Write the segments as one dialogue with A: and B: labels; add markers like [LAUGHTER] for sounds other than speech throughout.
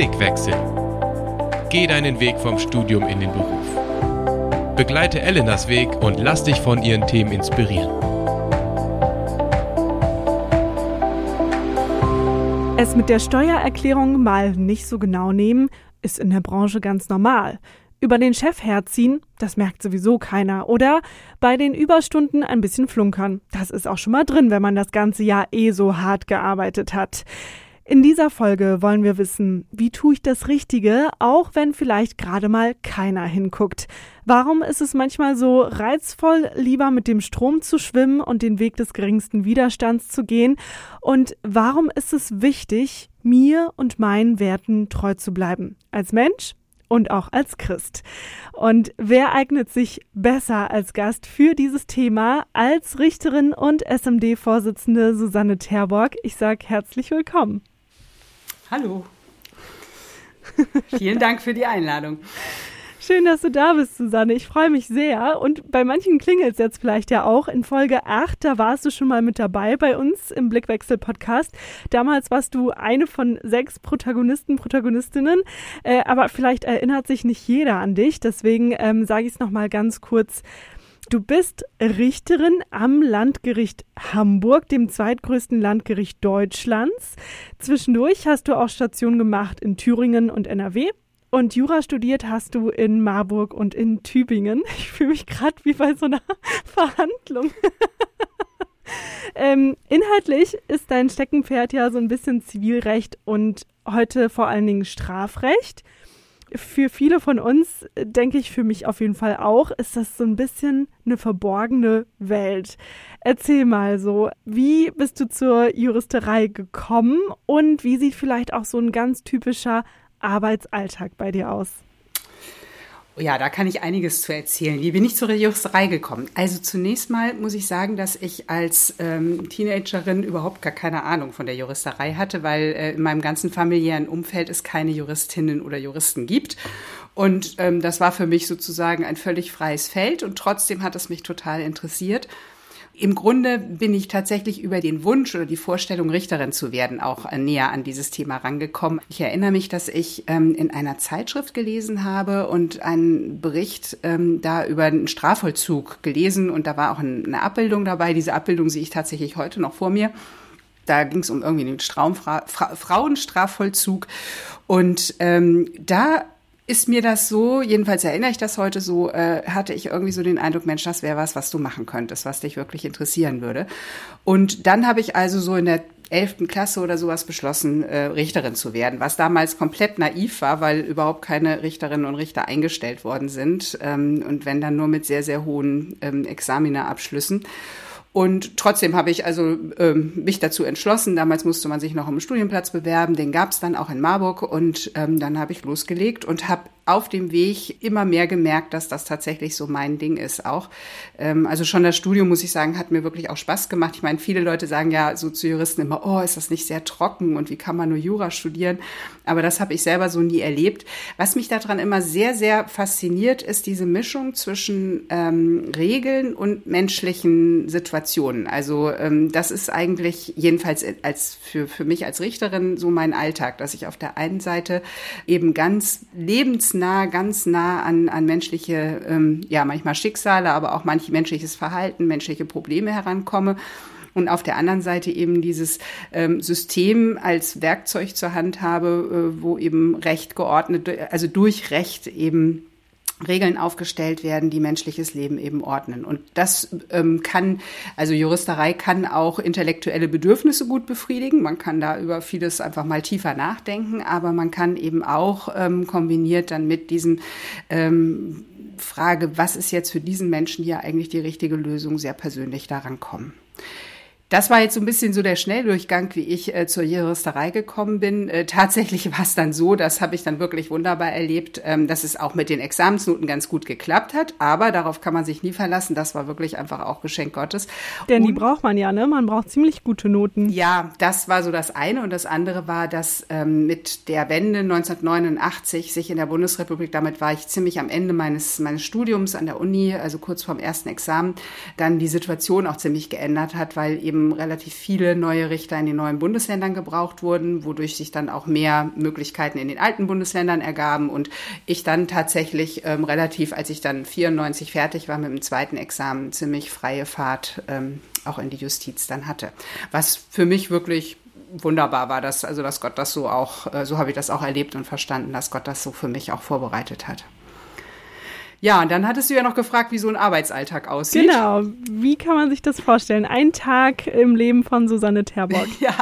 A: Blickwechsel. Geh deinen Weg vom Studium in den Beruf. Begleite Elenas Weg und lass dich von ihren Themen inspirieren.
B: Es mit der Steuererklärung mal nicht so genau nehmen, ist in der Branche ganz normal. Über den Chef herziehen, das merkt sowieso keiner. Oder bei den Überstunden ein bisschen flunkern. Das ist auch schon mal drin, wenn man das ganze Jahr eh so hart gearbeitet hat. In dieser Folge wollen wir wissen, wie tue ich das Richtige, auch wenn vielleicht gerade mal keiner hinguckt. Warum ist es manchmal so reizvoll, lieber mit dem Strom zu schwimmen und den Weg des geringsten Widerstands zu gehen? Und warum ist es wichtig, mir und meinen Werten treu zu bleiben? Als Mensch und auch als Christ. Und wer eignet sich besser als Gast für dieses Thema als Richterin und SMD-Vorsitzende Susanne Terborg? Ich sage herzlich willkommen.
C: Hallo. Vielen Dank für die Einladung.
B: Schön, dass du da bist, Susanne. Ich freue mich sehr. Und bei manchen klingelt es jetzt vielleicht ja auch. In Folge 8, da warst du schon mal mit dabei bei uns im Blickwechsel-Podcast. Damals warst du eine von sechs Protagonisten, Protagonistinnen. Äh, aber vielleicht erinnert sich nicht jeder an dich. Deswegen ähm, sage ich es nochmal ganz kurz. Du bist Richterin am Landgericht Hamburg, dem zweitgrößten Landgericht Deutschlands. Zwischendurch hast du auch Station gemacht in Thüringen und NRW. Und Jura studiert hast du in Marburg und in Tübingen. Ich fühle mich gerade wie bei so einer [LAUGHS] Verhandlung. ähm, inhaltlich ist dein Steckenpferd ja so ein bisschen Zivilrecht und heute vor allen Dingen Strafrecht für viele von uns, denke ich für mich auf jeden Fall auch, ist das so ein bisschen eine verborgene Welt. Erzähl mal so, wie bist du zur Juristerei gekommen und wie sieht vielleicht auch so ein ganz typischer Arbeitsalltag bei dir aus?
C: Ja, da kann ich einiges zu erzählen. Wie bin ich zur Juristerei gekommen? Also zunächst mal muss ich sagen, dass ich als ähm, Teenagerin überhaupt gar keine Ahnung von der Juristerei hatte, weil äh, in meinem ganzen familiären Umfeld es keine Juristinnen oder Juristen gibt. Und ähm, das war für mich sozusagen ein völlig freies Feld und trotzdem hat es mich total interessiert. Im Grunde bin ich tatsächlich über den Wunsch oder die Vorstellung, Richterin zu werden, auch äh, näher an dieses Thema rangekommen. Ich erinnere mich, dass ich ähm, in einer Zeitschrift gelesen habe und einen Bericht ähm, da über einen Strafvollzug gelesen und da war auch eine Abbildung dabei. Diese Abbildung sehe ich tatsächlich heute noch vor mir. Da ging es um irgendwie den Straumfra Fra Frauenstrafvollzug. Und ähm, da ist mir das so, jedenfalls erinnere ich das heute so, äh, hatte ich irgendwie so den Eindruck, Mensch, das wäre was, was du machen könntest, was dich wirklich interessieren würde. Und dann habe ich also so in der elften Klasse oder sowas beschlossen, äh, Richterin zu werden, was damals komplett naiv war, weil überhaupt keine Richterinnen und Richter eingestellt worden sind ähm, und wenn dann nur mit sehr, sehr hohen ähm, Examinerabschlüssen. Und trotzdem habe ich also ähm, mich dazu entschlossen. Damals musste man sich noch um einen Studienplatz bewerben. Den gab es dann auch in Marburg. Und ähm, dann habe ich losgelegt und habe auf dem Weg immer mehr gemerkt, dass das tatsächlich so mein Ding ist auch. Ähm, also schon das Studium, muss ich sagen, hat mir wirklich auch Spaß gemacht. Ich meine, viele Leute sagen ja so zu Juristen immer, oh, ist das nicht sehr trocken und wie kann man nur Jura studieren? Aber das habe ich selber so nie erlebt. Was mich daran immer sehr, sehr fasziniert, ist diese Mischung zwischen ähm, Regeln und menschlichen Situationen. Also ähm, das ist eigentlich jedenfalls als für, für mich als Richterin so mein Alltag, dass ich auf der einen Seite eben ganz lebensnah nah, ganz nah an, an menschliche, ähm, ja, manchmal Schicksale, aber auch manch menschliches Verhalten, menschliche Probleme herankomme. Und auf der anderen Seite eben dieses ähm, System als Werkzeug zur Hand habe, äh, wo eben Recht geordnet, also durch Recht eben Regeln aufgestellt werden, die menschliches Leben eben ordnen. Und das ähm, kann, also Juristerei kann auch intellektuelle Bedürfnisse gut befriedigen. Man kann da über vieles einfach mal tiefer nachdenken, aber man kann eben auch ähm, kombiniert dann mit diesem ähm, Frage, was ist jetzt für diesen Menschen hier eigentlich die richtige Lösung, sehr persönlich daran kommen. Das war jetzt so ein bisschen so der Schnelldurchgang, wie ich äh, zur Juristerei gekommen bin. Äh, tatsächlich war es dann so, das habe ich dann wirklich wunderbar erlebt, ähm, dass es auch mit den Examensnoten ganz gut geklappt hat. Aber darauf kann man sich nie verlassen. Das war wirklich einfach auch Geschenk Gottes.
B: Denn und, die braucht man ja, ne? Man braucht ziemlich gute Noten.
C: Ja, das war so das eine. Und das andere war, dass ähm, mit der Wende 1989 sich in der Bundesrepublik, damit war ich ziemlich am Ende meines, meines Studiums an der Uni, also kurz vorm ersten Examen, dann die Situation auch ziemlich geändert hat, weil eben eben relativ viele neue Richter in den neuen Bundesländern gebraucht wurden, wodurch sich dann auch mehr Möglichkeiten in den alten Bundesländern ergaben und ich dann tatsächlich ähm, relativ, als ich dann 94 fertig war mit dem zweiten Examen, ziemlich freie Fahrt ähm, auch in die Justiz dann hatte. Was für mich wirklich wunderbar war, dass, also dass Gott das so auch, äh, so habe ich das auch erlebt und verstanden, dass Gott das so für mich auch vorbereitet hat. Ja, und dann hattest du ja noch gefragt, wie so ein Arbeitsalltag aussieht.
B: Genau. Wie kann man sich das vorstellen? Ein Tag im Leben von Susanne Terbock. [LAUGHS]
C: Ja,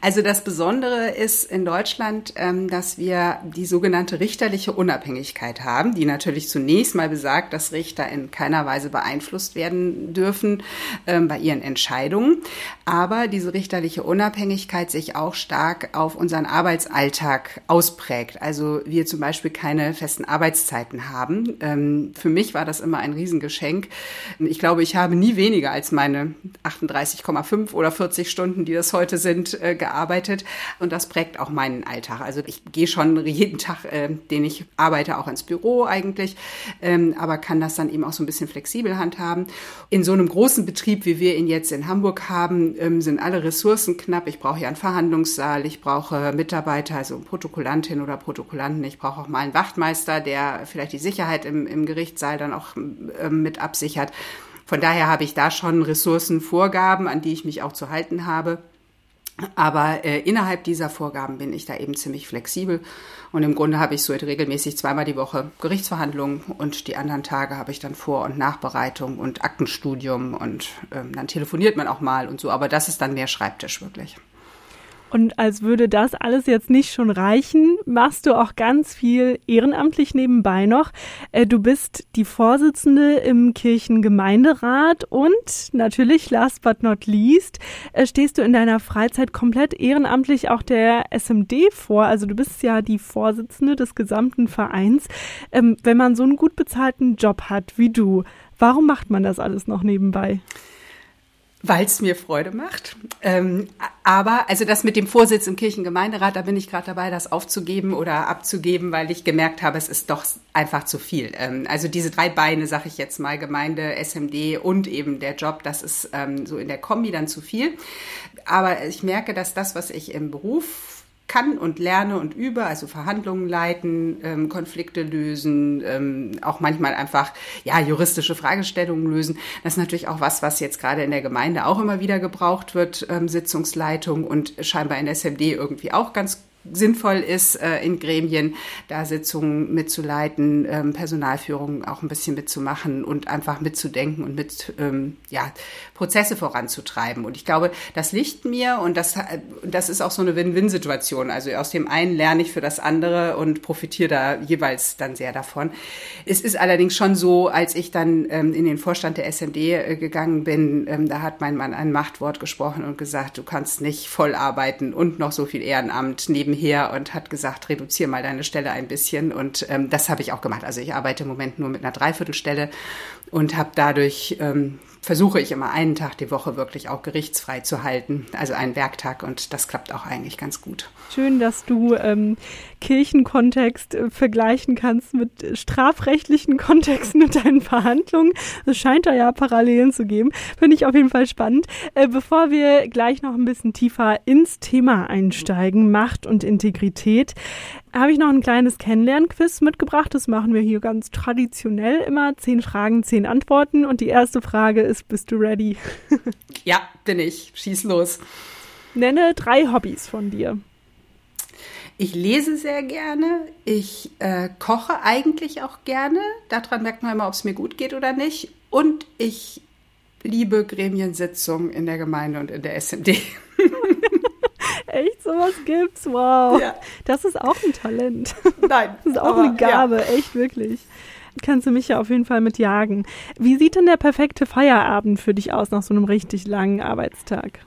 C: also das Besondere ist in Deutschland, ähm, dass wir die sogenannte richterliche Unabhängigkeit haben, die natürlich zunächst mal besagt, dass Richter in keiner Weise beeinflusst werden dürfen ähm, bei ihren Entscheidungen. Aber diese richterliche Unabhängigkeit sich auch stark auf unseren Arbeitsalltag ausprägt. Also wir zum Beispiel keine festen Arbeitszeiten haben für mich war das immer ein Riesengeschenk. Ich glaube, ich habe nie weniger als meine 38,5 oder 40 Stunden, die das heute sind, äh, gearbeitet. Und das prägt auch meinen Alltag. Also ich gehe schon jeden Tag, äh, den ich arbeite, auch ins Büro eigentlich, ähm, aber kann das dann eben auch so ein bisschen flexibel handhaben. In so einem großen Betrieb, wie wir ihn jetzt in Hamburg haben, ähm, sind alle Ressourcen knapp. Ich brauche ja einen Verhandlungssaal, ich brauche Mitarbeiter, also Protokollantin oder Protokollanten. Ich brauche auch mal einen Wachtmeister, der vielleicht die Sicherheit im, im Gerichtssaal dann auch äh, mit absichert. Von daher habe ich da schon Ressourcenvorgaben, an die ich mich auch zu halten habe. Aber äh, innerhalb dieser Vorgaben bin ich da eben ziemlich flexibel. Und im Grunde habe ich so regelmäßig zweimal die Woche Gerichtsverhandlungen und die anderen Tage habe ich dann Vor- und Nachbereitung und Aktenstudium und ähm, dann telefoniert man auch mal und so. Aber das ist dann mehr Schreibtisch wirklich.
B: Und als würde das alles jetzt nicht schon reichen, machst du auch ganz viel ehrenamtlich nebenbei noch. Äh, du bist die Vorsitzende im Kirchengemeinderat und natürlich, last but not least, äh, stehst du in deiner Freizeit komplett ehrenamtlich auch der SMD vor. Also du bist ja die Vorsitzende des gesamten Vereins. Ähm, wenn man so einen gut bezahlten Job hat wie du, warum macht man das alles noch nebenbei?
C: Weil es mir Freude macht. Ähm, aber, also das mit dem Vorsitz im Kirchengemeinderat, da bin ich gerade dabei, das aufzugeben oder abzugeben, weil ich gemerkt habe, es ist doch einfach zu viel. Ähm, also diese drei Beine, sag ich jetzt mal, Gemeinde, SMD und eben der Job, das ist ähm, so in der Kombi dann zu viel. Aber ich merke, dass das, was ich im Beruf kann und lerne und übe, also Verhandlungen leiten, ähm, Konflikte lösen, ähm, auch manchmal einfach ja juristische Fragestellungen lösen. Das ist natürlich auch was, was jetzt gerade in der Gemeinde auch immer wieder gebraucht wird, ähm, Sitzungsleitung und scheinbar in SMD irgendwie auch ganz sinnvoll ist, äh, in Gremien da Sitzungen mitzuleiten, ähm, Personalführung auch ein bisschen mitzumachen und einfach mitzudenken und mit ähm, ja, Prozesse voranzutreiben. Und ich glaube, das liegt mir und das, das ist auch so eine Win-Win-Situation. Also aus dem einen lerne ich für das andere und profitiere da jeweils dann sehr davon. Es ist allerdings schon so, als ich dann ähm, in den Vorstand der SMD äh, gegangen bin, ähm, da hat mein Mann ein Machtwort gesprochen und gesagt, du kannst nicht voll arbeiten und noch so viel Ehrenamt neben nebenher und hat gesagt, reduziere mal deine Stelle ein bisschen. Und ähm, das habe ich auch gemacht. Also ich arbeite im Moment nur mit einer Dreiviertelstelle und habe dadurch ähm, versuche ich immer einen Tag die Woche wirklich auch gerichtsfrei zu halten, also einen Werktag und das klappt auch eigentlich ganz gut.
B: Schön, dass du ähm, Kirchenkontext äh, vergleichen kannst mit strafrechtlichen [LAUGHS] Kontexten und deinen Verhandlungen. Es scheint da ja Parallelen zu geben. Finde ich auf jeden Fall spannend. Äh, bevor wir gleich noch ein bisschen tiefer ins Thema einsteigen, Macht und Integrität, habe ich noch ein kleines Kennenlernquiz mitgebracht. Das machen wir hier ganz traditionell immer. Zehn Fragen, zehn Antworten. Und die erste Frage ist, bist du ready? [LAUGHS]
C: ja, bin ich. Schieß los.
B: Nenne drei Hobbys von dir.
C: Ich lese sehr gerne. Ich äh, koche eigentlich auch gerne. Daran merkt man immer, ob es mir gut geht oder nicht. Und ich liebe Gremiensitzungen in der Gemeinde und in der SMD. [LAUGHS]
B: Echt, sowas gibt's? Wow. Ja. Das ist auch ein Talent.
C: Nein.
B: Das ist auch aber, eine Gabe, ja. echt wirklich. Kannst du mich ja auf jeden Fall mit jagen. Wie sieht denn der perfekte Feierabend für dich aus nach so einem richtig langen Arbeitstag?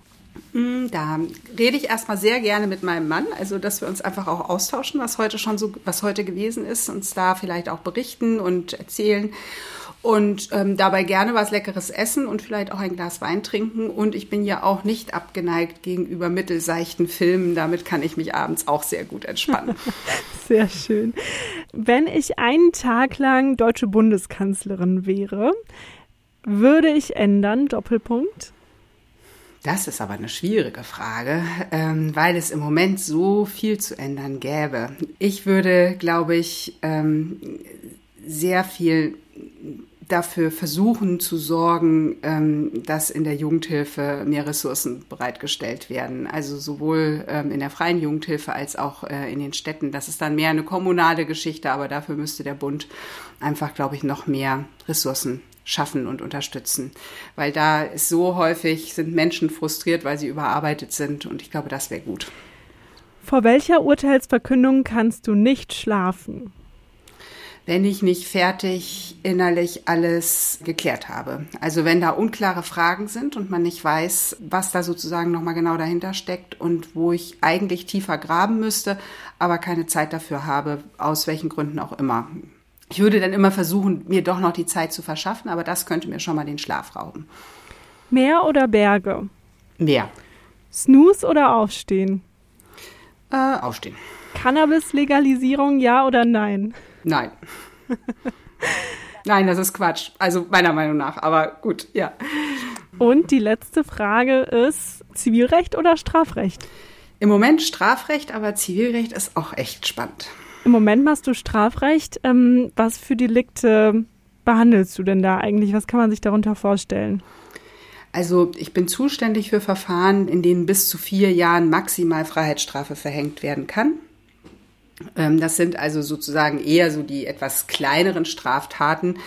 C: Da rede ich erstmal sehr gerne mit meinem Mann, also dass wir uns einfach auch austauschen, was heute schon so, was heute gewesen ist, uns da vielleicht auch berichten und erzählen und ähm, dabei gerne was Leckeres essen und vielleicht auch ein Glas Wein trinken. Und ich bin ja auch nicht abgeneigt gegenüber mittelseichten Filmen. Damit kann ich mich abends auch sehr gut entspannen. [LAUGHS]
B: sehr schön. Wenn ich einen Tag lang deutsche Bundeskanzlerin wäre, würde ich ändern, Doppelpunkt?
C: Das ist aber eine schwierige Frage, ähm, weil es im Moment so viel zu ändern gäbe. Ich würde, glaube ich, ähm, sehr viel dafür versuchen zu sorgen, ähm, dass in der Jugendhilfe mehr Ressourcen bereitgestellt werden. Also sowohl in der freien Jugendhilfe als auch äh, in den Städten. Das ist dann mehr eine kommunale Geschichte, aber dafür müsste der Bund einfach, glaube ich, noch mehr Ressourcen schaffen und unterstützen. Weil da ist so häufig, sind Menschen frustriert, weil sie überarbeitet sind und ich glaube, das wäre gut.
B: Vor welcher Urteilsverkündung kannst du nicht schlafen?
C: wenn ich nicht fertig innerlich alles geklärt habe. Also wenn da unklare Fragen sind und man nicht weiß, was da sozusagen nochmal genau dahinter steckt und wo ich eigentlich tiefer graben müsste, aber keine Zeit dafür habe, aus welchen Gründen auch immer. Ich würde dann immer versuchen, mir doch noch die Zeit zu verschaffen, aber das könnte mir schon mal den Schlaf rauben.
B: Meer oder Berge?
C: Meer.
B: Snooze oder Aufstehen?
C: Äh, aufstehen.
B: Cannabis-Legalisierung, ja oder nein?
C: Nein. nein, das ist Quatsch. Also meiner Meinung nach, aber gut, ja.
B: Und die letzte Frage ist Zivilrecht oder Strafrecht?
C: Im Moment Strafrecht, aber Zivilrecht ist auch echt spannend.
B: Im Moment machst du Strafrecht. Ähm, was für Delikte behandelst du denn da eigentlich? Was kann man sich darunter vorstellen?
C: Also ich bin zuständig für Verfahren, in denen bis zu vier Jahren maximal Freiheitsstrafe verhängt werden kann. Ähm, das sind also sozusagen eher so die etwas kleineren Straftaten.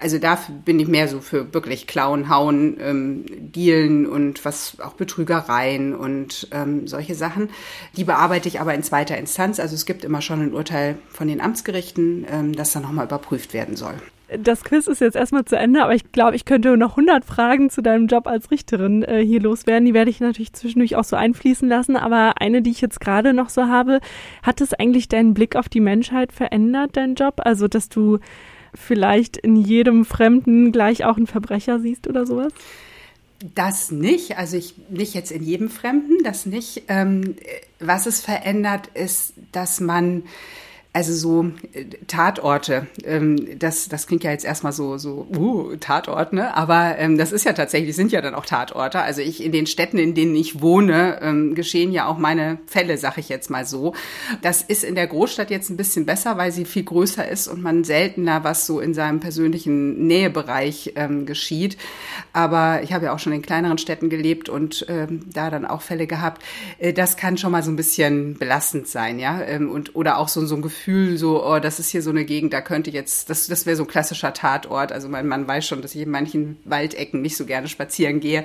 C: Also dafür bin ich mehr so für wirklich Klauen, Hauen, ähm, Dealen und was auch Betrügereien und ähm, solche Sachen. Die bearbeite ich aber in zweiter Instanz. Also es gibt immer schon ein Urteil von den Amtsgerichten, ähm, das dann nochmal überprüft werden soll
B: das Quiz ist jetzt erstmal zu Ende, aber ich glaube, ich könnte noch 100 Fragen zu deinem Job als Richterin äh, hier loswerden. Die werde ich natürlich zwischendurch auch so einfließen lassen. Aber eine, die ich jetzt gerade noch so habe, hat es eigentlich deinen Blick auf die Menschheit verändert, dein Job? Also, dass du vielleicht in jedem Fremden gleich auch einen Verbrecher siehst oder sowas?
C: Das nicht, also ich nicht jetzt in jedem Fremden, das nicht. Ähm, was es verändert, ist, dass man also so äh, Tatorte, ähm, das, das klingt ja jetzt erstmal so, so, uh, Tatort, ne? Aber ähm, das ist ja tatsächlich, sind ja dann auch Tatorte. Also ich in den Städten, in denen ich wohne, ähm, geschehen ja auch meine Fälle, sag ich jetzt mal so. Das ist in der Großstadt jetzt ein bisschen besser, weil sie viel größer ist und man seltener was so in seinem persönlichen Nähebereich ähm, geschieht. Aber ich habe ja auch schon in kleineren Städten gelebt und ähm, da dann auch Fälle gehabt. Äh, das kann schon mal so ein bisschen belastend sein, ja. Ähm, und, oder auch so, so ein Gefühl, Gefühl, so, oh, das ist hier so eine Gegend, da könnte jetzt, das, das wäre so ein klassischer Tatort. Also mein Mann weiß schon, dass ich in manchen Waldecken nicht so gerne spazieren gehe.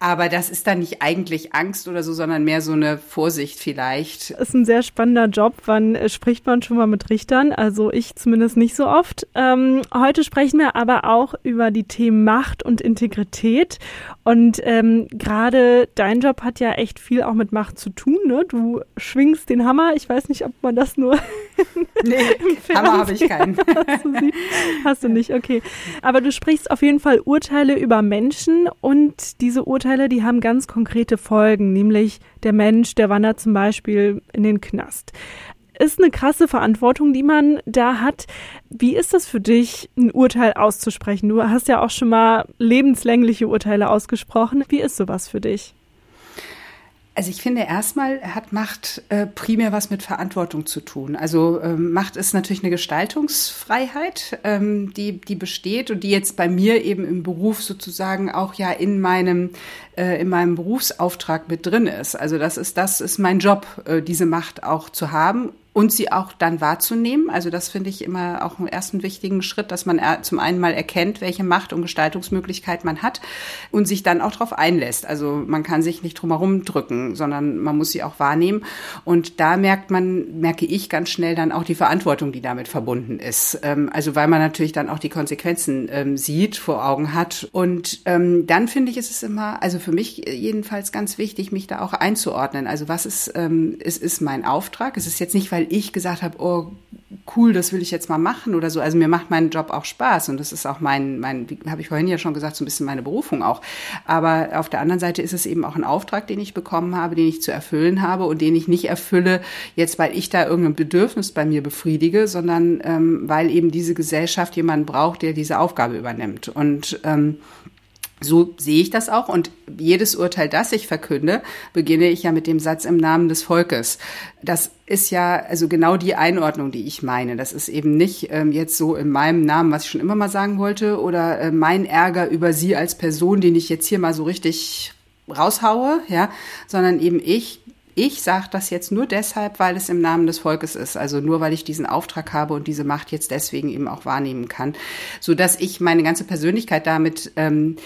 C: Aber das ist dann nicht eigentlich Angst oder so, sondern mehr so eine Vorsicht vielleicht.
B: Das ist ein sehr spannender Job. Wann äh, spricht man schon mal mit Richtern? Also ich zumindest nicht so oft. Ähm, heute sprechen wir aber auch über die Themen Macht und Integrität. Und ähm, gerade dein Job hat ja echt viel auch mit Macht zu tun. Ne? Du schwingst den Hammer. Ich weiß nicht, ob man das nur [LAUGHS]
C: Nee, Hammer habe ich keinen. [LAUGHS]
B: Hast du, Hast du nicht, okay. Aber du sprichst auf jeden Fall Urteile über Menschen und diese Urteile, die haben ganz konkrete Folgen, nämlich der Mensch, der wandert zum Beispiel in den Knast. Ist eine krasse Verantwortung, die man da hat. Wie ist das für dich, ein Urteil auszusprechen? Du hast ja auch schon mal lebenslängliche Urteile ausgesprochen. Wie ist sowas für dich?
C: Also ich finde erstmal hat Macht äh, primär was mit Verantwortung zu tun. Also ähm, Macht ist natürlich eine Gestaltungsfreiheit, ähm, die die besteht und die jetzt bei mir eben im Beruf sozusagen auch ja in meinem äh, in meinem Berufsauftrag mit drin ist. Also das ist das ist mein Job, äh, diese Macht auch zu haben und sie auch dann wahrzunehmen. Also das finde ich immer auch einen ersten wichtigen Schritt, dass man zum einen mal erkennt, welche Macht und Gestaltungsmöglichkeit man hat und sich dann auch darauf einlässt. Also man kann sich nicht drumherum drücken, sondern man muss sie auch wahrnehmen. Und da merkt man, merke ich ganz schnell dann auch die Verantwortung, die damit verbunden ist. Ähm, also weil man natürlich dann auch die Konsequenzen ähm, sieht, vor Augen hat. Und ähm, dann finde ich, ist es immer, also für mich jedenfalls ganz wichtig, mich da auch einzuordnen. Also was ist, es ist mein Auftrag. Es ist jetzt nicht, weil ich gesagt habe, oh cool, das will ich jetzt mal machen oder so. Also mir macht mein Job auch Spaß und das ist auch mein, mein, habe ich vorhin ja schon gesagt, so ein bisschen meine Berufung auch. Aber auf der anderen Seite ist es eben auch ein Auftrag, den ich bekommen habe, den ich zu erfüllen habe und den ich nicht erfülle, jetzt weil ich da irgendein Bedürfnis bei mir befriedige, sondern ähm, weil eben diese Gesellschaft jemanden braucht, der diese Aufgabe übernimmt. Und ähm, So sehe ich das auch. Und jedes Urteil, das ich verkünde, beginne ich ja mit dem Satz im Namen des Volkes. Das ist ja also genau die Einordnung, die ich meine. Das ist eben nicht ähm, jetzt so in meinem Namen, was ich schon immer mal sagen wollte, oder äh, mein Ärger über Sie als Person, den ich jetzt hier mal so richtig raushaue, ja, sondern eben ich ich sage das jetzt nur deshalb, weil es im Namen des Volkes ist, also nur weil ich diesen Auftrag habe und diese Macht jetzt deswegen eben auch wahrnehmen kann, so dass ich meine ganze Persönlichkeit damit ähm,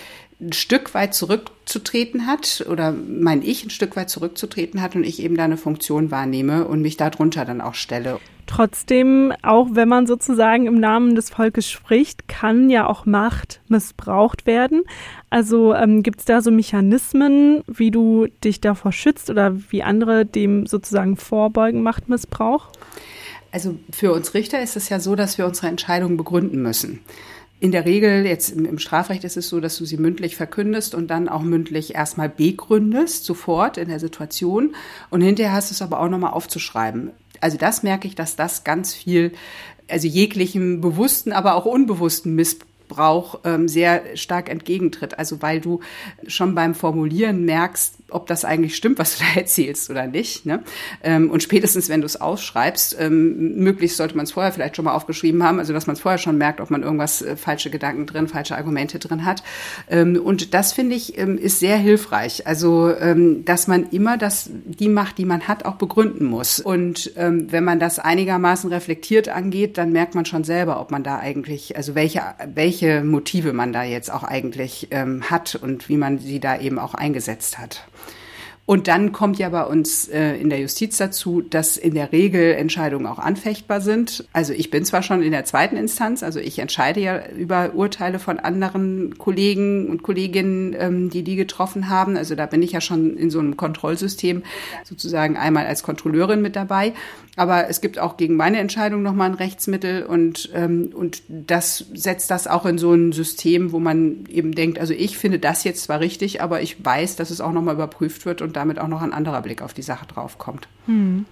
C: ein Stück weit zurückzutreten hat oder mein Ich ein Stück weit zurückzutreten hat und ich eben da eine Funktion wahrnehme und mich darunter dann auch stelle.
B: Trotzdem, auch wenn man sozusagen im Namen des Volkes spricht, kann ja auch Macht missbraucht werden. Also ähm, gibt es da so Mechanismen, wie du dich davor schützt oder wie andere dem sozusagen vorbeugen, Machtmissbrauch?
C: Also für uns Richter ist es ja so, dass wir unsere Entscheidungen begründen müssen. In der Regel, jetzt im, Strafrecht ist es so, dass du sie mündlich verkündest und dann auch mündlich erstmal begründest, sofort in der Situation. Und hinterher hast du es aber auch nochmal aufzuschreiben. Also das merke ich, dass das ganz viel, also jeglichem bewussten, aber auch unbewussten Missbrauch ähm, sehr stark entgegentritt. Also weil du schon beim Formulieren merkst, ob das eigentlich stimmt, was du da [LAUGHS] erzählst oder nicht. Ne? Ähm, und spätestens, wenn du es ausschreibst, ähm, möglichst sollte man es vorher vielleicht schon mal aufgeschrieben haben, also dass man es vorher schon merkt, ob man irgendwas äh, falsche Gedanken drin, falsche Argumente drin hat. Ähm, und das finde ich ähm, ist sehr hilfreich. Also ähm, dass man immer das die Macht, die man hat, auch begründen muss. Und ähm, wenn man das einigermaßen reflektiert angeht, dann merkt man schon selber, ob man da eigentlich, also welche welche Motive man da jetzt auch eigentlich hat und wie man sie da eben auch eingesetzt hat. Und dann kommt ja bei uns äh, in der Justiz dazu, dass in der Regel Entscheidungen auch anfechtbar sind. Also ich bin zwar schon in der zweiten Instanz, also ich entscheide ja über Urteile von anderen Kollegen und Kolleginnen, ähm, die die getroffen haben. Also da bin ich ja schon in so einem Kontrollsystem sozusagen einmal als Kontrolleurin mit dabei. Aber es gibt auch gegen meine Entscheidung nochmal ein Rechtsmittel und, ähm, und das setzt das auch in so ein System, wo man eben denkt, also ich finde das jetzt zwar richtig, aber ich weiß, dass es auch nochmal überprüft wird und damit auch noch ein anderer Blick auf die Sache draufkommt. Hm.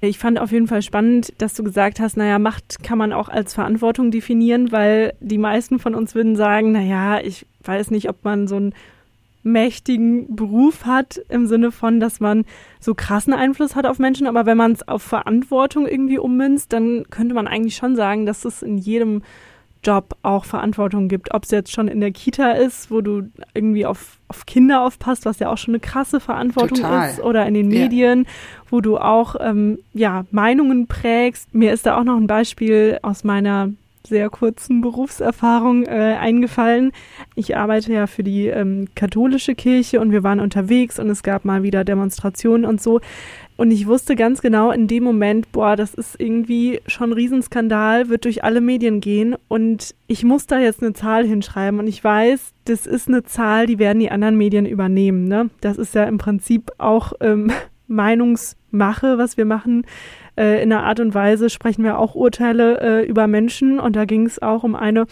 B: Ich fand auf jeden Fall spannend, dass du gesagt hast, naja, Macht kann man auch als Verantwortung definieren, weil die meisten von uns würden sagen, naja, ich weiß nicht, ob man so ein mächtigen Beruf hat, im Sinne von, dass man so krassen Einfluss hat auf Menschen. Aber wenn man es auf Verantwortung irgendwie ummünzt, dann könnte man eigentlich schon sagen, dass es in jedem Job auch Verantwortung gibt. Ob es jetzt schon in der Kita ist, wo du irgendwie auf, auf Kinder aufpasst, was ja auch schon eine krasse Verantwortung Total. ist, oder in den Medien, ja. wo du auch ähm, ja, Meinungen prägst. Mir ist da auch noch ein Beispiel aus meiner sehr kurzen Berufserfahrung äh, eingefallen. Ich arbeite ja für die ähm, katholische Kirche und wir waren unterwegs und es gab mal wieder Demonstrationen und so. Und ich wusste ganz genau in dem Moment, boah, das ist irgendwie schon ein Riesenskandal, wird durch alle Medien gehen und ich muss da jetzt eine Zahl hinschreiben und ich weiß, das ist eine Zahl, die werden die anderen Medien übernehmen. Ne? Das ist ja im Prinzip auch ähm, [LAUGHS] Meinungsmache, was wir machen äh, in einer Art und Weise sprechen wir auch Urteile äh, über Menschen und da ging es auch um eine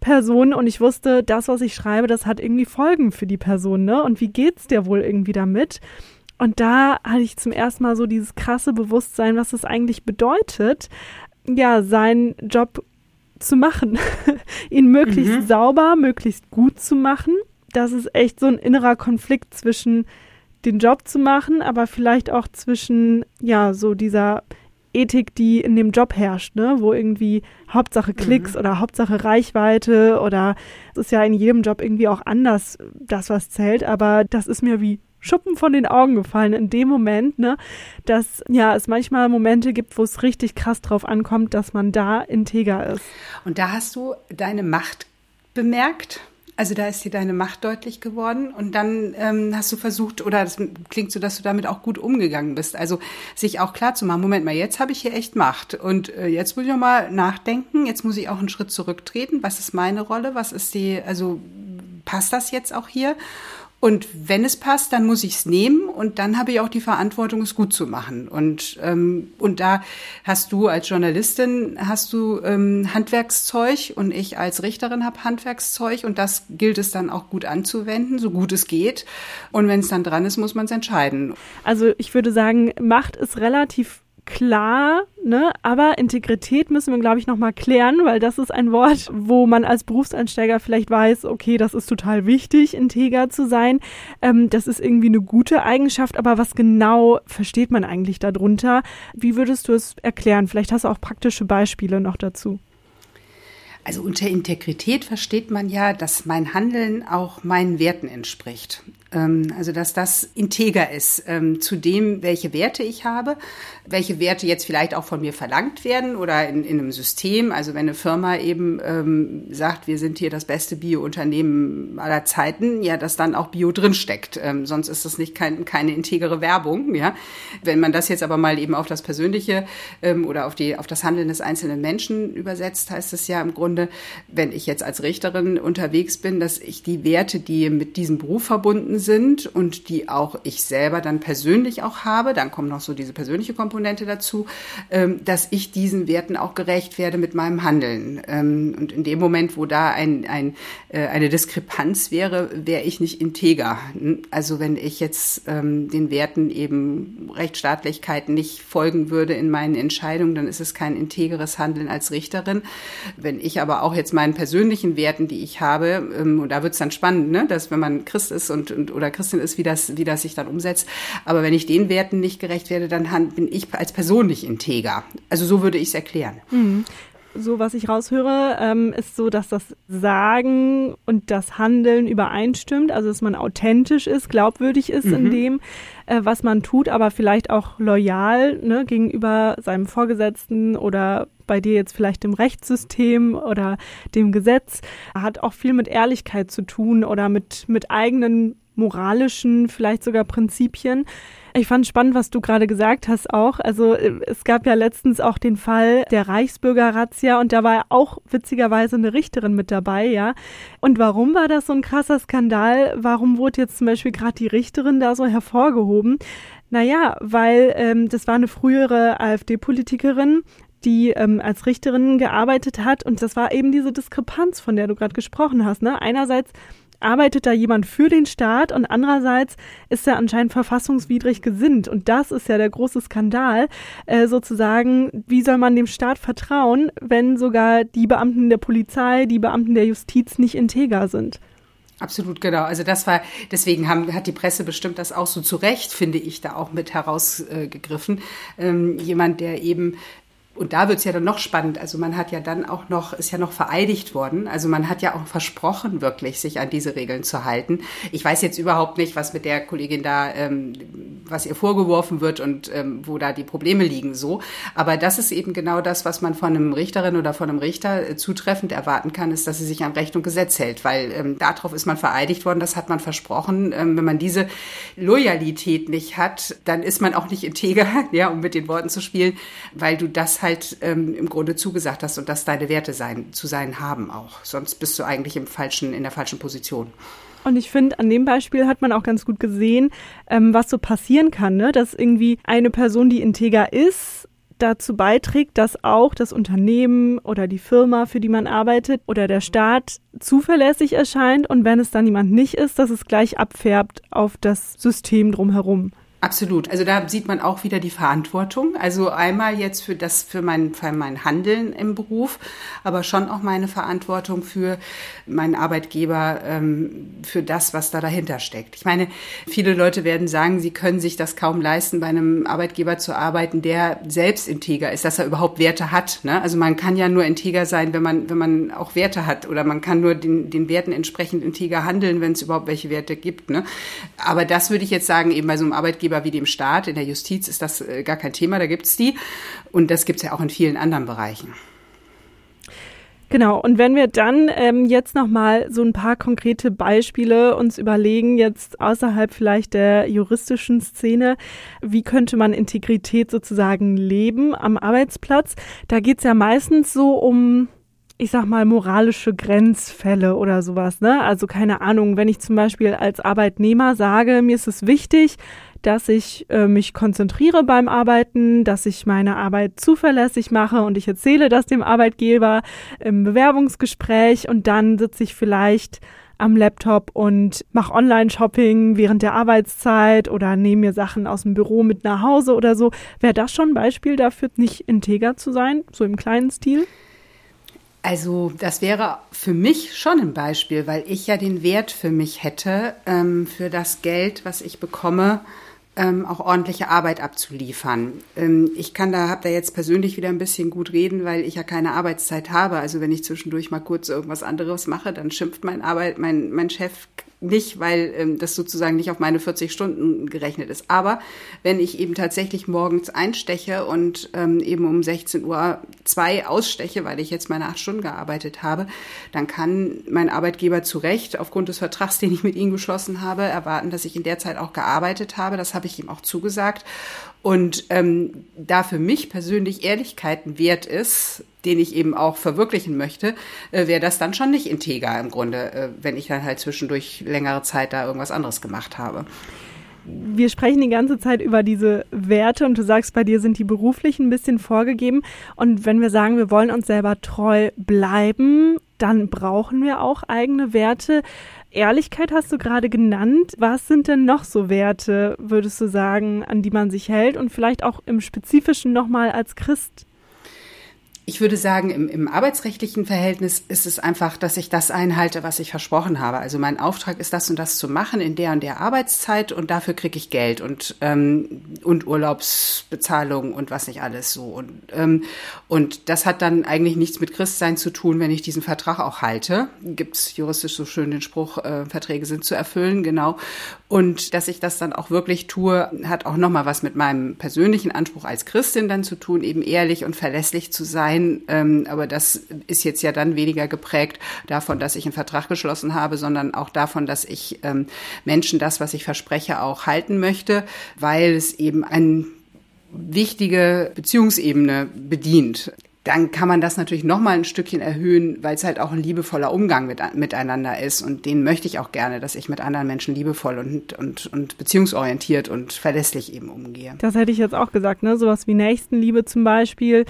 B: Person und ich wusste, das, was ich schreibe, das hat irgendwie Folgen für die Person, ne? Und wie geht's dir wohl irgendwie damit? Und da hatte ich zum ersten Mal so dieses krasse Bewusstsein, was es eigentlich bedeutet, ja, seinen Job zu machen, [LAUGHS] ihn möglichst mhm. sauber, möglichst gut zu machen. Das ist echt so ein innerer Konflikt zwischen den Job zu machen, aber vielleicht auch zwischen, ja, so dieser Ethik, die in dem Job herrscht, ne? wo irgendwie Hauptsache Klicks mhm. oder Hauptsache Reichweite oder es ist ja in jedem Job irgendwie auch anders, das was zählt, aber das ist mir wie Schuppen von den Augen gefallen in dem Moment, ne, dass ja es manchmal Momente gibt, wo es richtig krass drauf ankommt, dass man da integer ist.
C: Und da hast du deine Macht bemerkt? Also da ist dir deine Macht deutlich geworden und dann ähm, hast du versucht, oder das klingt so, dass du damit auch gut umgegangen bist. Also sich auch klar zu machen, Moment mal, jetzt habe ich hier echt Macht und äh, jetzt muss ich noch mal nachdenken, jetzt muss ich auch einen Schritt zurücktreten. Was ist meine Rolle? Was ist die, also passt das jetzt auch hier? Und wenn es passt, dann muss ich es nehmen und dann habe ich auch die Verantwortung, es gut zu machen. Und, ähm, und da hast du als Journalistin hast du ähm, Handwerkszeug und ich als Richterin habe Handwerkszeug und das gilt es dann auch gut anzuwenden, so gut es geht. Und wenn es dann dran ist, muss man es entscheiden.
B: Also ich würde sagen, Macht ist relativ klar, ne? Aber Integrität müssen wir, glaube ich, nochmal klären, weil das ist ein Wort, wo man als Berufseinsteiger vielleicht weiß, okay, das ist total wichtig, integer zu sein. Ähm, das ist irgendwie eine gute Eigenschaft, aber was genau versteht man eigentlich darunter? Wie würdest du es erklären? Vielleicht hast du auch praktische Beispiele noch dazu.
C: Also unter Integrität versteht man ja, dass mein Handeln auch meinen Werten entspricht. Ähm, also dass das integer ist ähm, zu dem, welche Werte ich habe, welche Werte jetzt vielleicht auch von mir verlangt werden oder in, in einem System. Also wenn eine Firma eben ähm, sagt, wir sind hier das beste Bio-Unternehmen aller Zeiten, ja, dass dann auch Bio drinsteckt. Ähm, sonst ist das nicht kein, keine integere Werbung. Ja, wenn man das jetzt aber mal eben auf das Persönliche ähm, oder auf die auf das Handeln des einzelnen Menschen übersetzt, heißt es ja im Grunde, wenn ich jetzt als Richterin unterwegs bin, dass ich die Werte, die mit diesem Beruf verbunden sind und die auch ich selber dann persönlich auch habe, dann kommt noch so diese persönliche Komponente dazu, ähm, dass ich diesen Werten auch gerecht werde mit meinem Handeln. Ähm, und in dem Moment, wo da ein, ein, äh, eine Diskrepanz wäre, wäre ich nicht integer. Also wenn ich jetzt ähm, den Werten eben Rechtsstaatlichkeit nicht folgen würde in meinen Entscheidungen, dann ist es kein integeres Handeln als Richterin. Wenn ich aber auch jetzt meinen persönlichen Werten, die ich habe, und da wird es dann spannend, ne, dass wenn man Christ ist und, und oder Christin ist, wie das, wie das sich dann umsetzt. Aber wenn ich den Werten nicht gerecht werde, dann bin ich als Person nicht integer. Also so würde ich es erklären.
B: Mhm so was ich raushöre, ähm, ist so, dass das Sagen und das Handeln übereinstimmt, also dass man authentisch ist, glaubwürdig ist mhm. in dem, äh, was man tut, aber vielleicht auch loyal ne, gegenüber seinem Vorgesetzten oder bei dir jetzt vielleicht dem Rechtssystem oder dem Gesetz. Hat auch viel mit Ehrlichkeit zu tun oder mit, mit eigenen moralischen, vielleicht sogar Prinzipien. Ich fand spannend, was du gerade gesagt hast auch. Also äh, es gab ja letztens auch den Fall der Reichsbürger-Razzia und da war auch witzigerweise eine Richterin mit dabei, ja. Und warum war das so ein krasser Skandal? Warum wurde jetzt zum Beispiel gerade die Richterin da so hervorgehoben? Naja, weil ähm, das war eine frühere AfD-Politikerin, die ähm, als Richterin gearbeitet hat und das war eben diese Diskrepanz, von der du gerade gesprochen hast. Ne? Einerseits arbeitet da jemand für den Staat und andererseits ist er anscheinend verfassungswidrig gesinnt. Und das ist ja der große Skandal, äh, sozusagen, wie soll man dem Staat vertrauen, wenn sogar die Beamten der Polizei, die Beamten der Justiz nicht integer sind?
C: Absolut, genau. Also das war, deswegen haben, hat die Presse bestimmt das auch so zu Recht, finde ich, da auch mit herausgegriffen. Ähm, jemand, der eben und da wird's ja dann noch spannend. Also man hat ja dann auch noch, ist ja noch vereidigt worden. Also man hat ja auch versprochen, wirklich sich an diese Regeln zu halten. Ich weiß jetzt überhaupt nicht, was mit der Kollegin da, ähm, was ihr vorgeworfen wird und ähm, wo da die Probleme liegen so. Aber das ist eben genau das, was man von einem Richterin oder von einem Richter äh, zutreffend erwarten kann, ist, dass sie sich an Recht und Gesetz hält. Weil ähm, darauf ist man vereidigt worden, das hat man versprochen. Ähm, wenn man diese Loyalität nicht hat, dann ist man auch nicht integer, [LAUGHS] ja, um mit den Worten zu spielen, weil du das halt halt ähm, im Grunde zugesagt hast und das deine Werte sein, zu sein haben auch. Sonst bist du eigentlich im falschen, in der falschen Position.
B: Und ich finde, an dem Beispiel hat man auch ganz gut gesehen, ähm, was so passieren kann, ne? dass irgendwie eine Person, die integer ist, dazu beiträgt, dass auch das Unternehmen oder die Firma, für die man arbeitet oder der Staat zuverlässig erscheint und wenn es dann jemand nicht ist, dass es gleich abfärbt auf das System drumherum.
C: Absolut. Also da sieht man auch wieder die Verantwortung. Also einmal jetzt für das, für mein, für mein Handeln im Beruf, aber schon auch meine Verantwortung für meinen Arbeitgeber, ähm, für das, was da dahinter steckt. Ich meine, viele Leute werden sagen, sie können sich das kaum leisten, bei einem Arbeitgeber zu arbeiten, der selbst integer ist, dass er überhaupt Werte hat. Ne? Also man kann ja nur integer sein, wenn man, wenn man auch Werte hat oder man kann nur den, den Werten entsprechend integer handeln, wenn es überhaupt welche Werte gibt. Ne? Aber das würde ich jetzt sagen, eben bei so einem Arbeitgeber Gesetzgeber wie dem Staat, in der Justiz ist das äh, gar kein Thema, da gibt es die. Und das gibt es ja auch in vielen anderen Bereichen.
B: Genau, und wenn wir dann ähm, jetzt nochmal so ein paar konkrete Beispiele uns überlegen, jetzt außerhalb vielleicht der juristischen Szene, wie könnte man Integrität sozusagen leben am Arbeitsplatz? Da geht es ja meistens so um ich sag mal, moralische Grenzfälle oder sowas, ne? Also keine Ahnung, wenn ich zum Beispiel als Arbeitnehmer sage, mir ist es wichtig, dass ich äh, mich konzentriere beim Arbeiten, dass ich meine Arbeit zuverlässig mache und ich erzähle das dem Arbeitgeber im Bewerbungsgespräch und dann sitze ich vielleicht am Laptop und mache Online-Shopping während der Arbeitszeit oder nehme mir Sachen aus dem Büro mit nach Hause oder so. Wäre das schon ein Beispiel dafür, nicht integer zu sein, so im kleinen Stil?
C: Also das wäre für mich schon ein Beispiel, weil ich ja den Wert für mich hätte, ähm, für das Geld, was ich bekomme, ähm, auch ordentliche Arbeit abzuliefern. Ähm, ich kann da, habe da jetzt persönlich wieder ein bisschen gut reden, weil ich ja keine Arbeitszeit habe. Also wenn ich zwischendurch mal kurz irgendwas anderes mache, dann schimpft mein Arbeit, mein, mein Chef nicht, weil ähm, das sozusagen nicht auf meine 40 Stunden gerechnet ist. Aber wenn ich eben tatsächlich morgens einsteche und ähm, eben um 16 Uhr zwei aussteche, weil ich jetzt meine acht Stunden gearbeitet habe, dann kann mein Arbeitgeber zu Recht aufgrund des Vertrags, den ich mit ihm geschlossen habe, erwarten, dass ich in der Zeit auch gearbeitet habe. Das habe ich ihm auch zugesagt. Und ähm, da für mich persönlich Ehrlichkeiten wert ist, den ich eben auch verwirklichen möchte, äh, wäre das dann schon nicht integer im Grunde, äh, wenn ich dann halt zwischendurch längere Zeit da irgendwas anderes gemacht habe.
B: Wir sprechen die ganze Zeit über diese Werte und du sagst, bei dir sind die beruflichen ein bisschen vorgegeben. Und wenn wir sagen, wir wollen uns selber treu bleiben, dann brauchen wir auch eigene Werte. Ehrlichkeit hast du gerade genannt. Was sind denn noch so Werte, würdest du sagen, an die man sich hält und vielleicht auch im Spezifischen nochmal als Christ?
C: Ich würde sagen, im, im arbeitsrechtlichen Verhältnis ist es einfach, dass ich das einhalte, was ich versprochen habe. Also mein Auftrag ist, das und das zu machen in der und der Arbeitszeit und dafür kriege ich Geld und, ähm, und Urlaubsbezahlung und was nicht alles so. Und, ähm, und das hat dann eigentlich nichts mit Christsein zu tun, wenn ich diesen Vertrag auch halte. Gibt es juristisch so schön den Spruch, äh, Verträge sind zu erfüllen, genau. Und dass ich das dann auch wirklich tue, hat auch nochmal was mit meinem persönlichen Anspruch als Christin dann zu tun, eben ehrlich und verlässlich zu sein sein. Ähm, aber das ist jetzt ja dann weniger geprägt davon, dass ich einen Vertrag geschlossen habe, sondern auch davon, dass ich ähm, Menschen das, was ich verspreche, auch halten möchte, weil es eben eine wichtige Beziehungsebene bedient dann kann man das natürlich noch mal ein Stückchen erhöhen, weil es halt auch ein liebevoller Umgang mit, miteinander ist. Und den möchte ich auch gerne, dass ich mit anderen Menschen liebevoll und, und, und beziehungsorientiert und verlässlich eben umgehe.
B: Das hätte ich jetzt auch gesagt, ne? Sowas wie Nächstenliebe zum Beispiel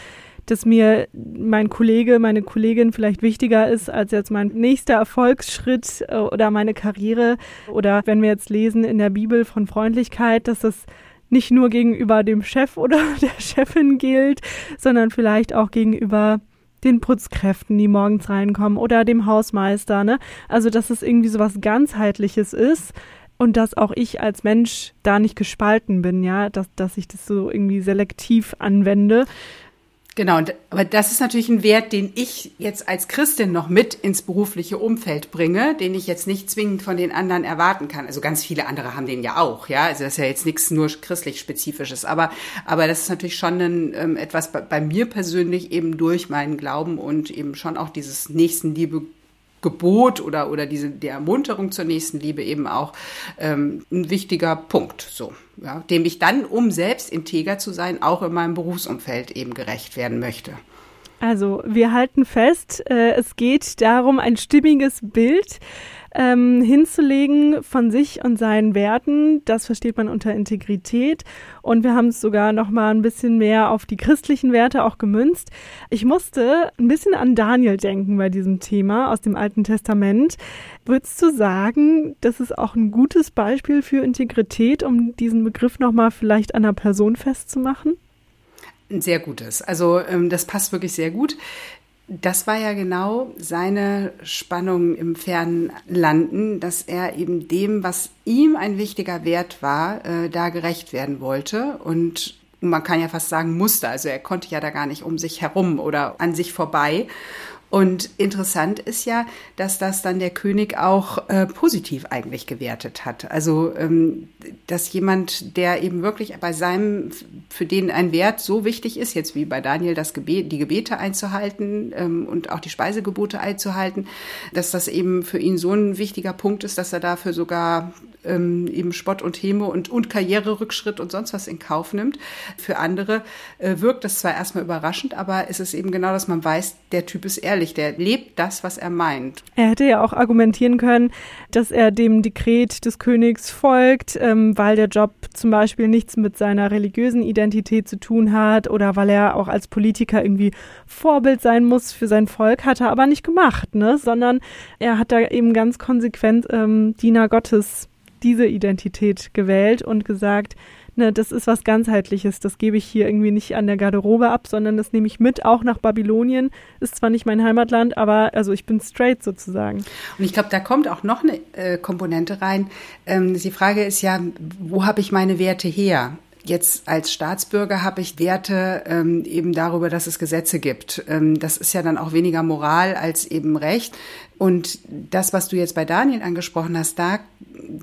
B: dass mir mein Kollege, meine Kollegin vielleicht wichtiger ist als jetzt mein nächster Erfolgsschritt äh, oder meine Karriere. Oder wenn wir jetzt lesen in der Bibel von Freundlichkeit, dass das nicht nur gegenüber dem Chef [LAUGHS] oder der Chefin gilt, sondern vielleicht auch gegenüber den Putzkräften, die morgens reinkommen oder dem Hausmeister. Ne? Also, dass es irgendwie so was ganzheitliches ist und dass auch ich als Mensch da nicht gespalten bin, ja, dass, dass ich das so irgendwie selektiv anwende.
C: Genau, aber das ist natürlich ein Wert, den ich jetzt als Christin noch mit ins berufliche Umfeld bringe, den ich jetzt nicht zwingend von den anderen erwarten kann. Also ganz viele andere haben den ja auch, ja. Also das ist ja jetzt nichts nur christlich spezifisches, aber aber das ist natürlich schon ein, ähm, etwas bei, bei mir persönlich eben durch meinen Glauben und eben schon auch dieses Nächstenliebe Gebot oder, oder diese, die Ermunterung zur nächsten Liebe eben auch ähm, ein wichtiger Punkt, so, ja, dem ich dann, um selbst integer zu sein, auch in meinem Berufsumfeld eben gerecht werden möchte.
B: Also, wir halten fest, äh, es geht darum, ein stimmiges Bild ähm, hinzulegen von sich und seinen Werten. Das versteht man unter Integrität. Und wir haben es sogar noch mal ein bisschen mehr auf die christlichen Werte auch gemünzt. Ich musste ein bisschen an Daniel denken bei diesem Thema aus dem Alten Testament. Würdest du sagen, das ist auch ein gutes Beispiel für Integrität, um diesen Begriff noch mal vielleicht an einer Person festzumachen?
C: Ein sehr gutes. Also ähm, das passt wirklich sehr gut. Das war ja genau seine Spannung im fernen Landen, dass er eben dem, was ihm ein wichtiger Wert war, äh, da gerecht werden wollte und man kann ja fast sagen musste. Also er konnte ja da gar nicht um sich herum oder an sich vorbei. Und interessant ist ja, dass das dann der König auch äh, positiv eigentlich gewertet hat. Also, ähm, dass jemand, der eben wirklich bei seinem, für den ein Wert so wichtig ist, jetzt wie bei Daniel, das Gebet, die Gebete einzuhalten ähm, und auch die Speisegebote einzuhalten, dass das eben für ihn so ein wichtiger Punkt ist, dass er dafür sogar ähm, eben Spott und Häme und, und Karriererückschritt und sonst was in Kauf nimmt. Für andere äh, wirkt das zwar erstmal überraschend, aber es ist eben genau, dass man weiß, der Typ ist ehrlich ehrlich, der lebt das, was er meint.
B: Er hätte ja auch argumentieren können, dass er dem Dekret des Königs folgt, ähm, weil der Job zum Beispiel nichts mit seiner religiösen Identität zu tun hat oder weil er auch als Politiker irgendwie Vorbild sein muss für sein Volk, hat er aber nicht gemacht, ne? sondern er hat da eben ganz konsequent ähm, Diener Gottes diese Identität gewählt und gesagt, ne, das ist was ganzheitliches, das gebe ich hier irgendwie nicht an der Garderobe ab, sondern das nehme ich mit auch nach Babylonien. Ist zwar nicht mein Heimatland, aber also ich bin straight sozusagen.
C: Und ich glaube, da kommt auch noch eine äh, Komponente rein. Ähm, die Frage ist ja, wo habe ich meine Werte her? Jetzt als Staatsbürger habe ich Werte ähm, eben darüber, dass es Gesetze gibt. Ähm, das ist ja dann auch weniger Moral als eben Recht. Und das, was du jetzt bei Daniel angesprochen hast, da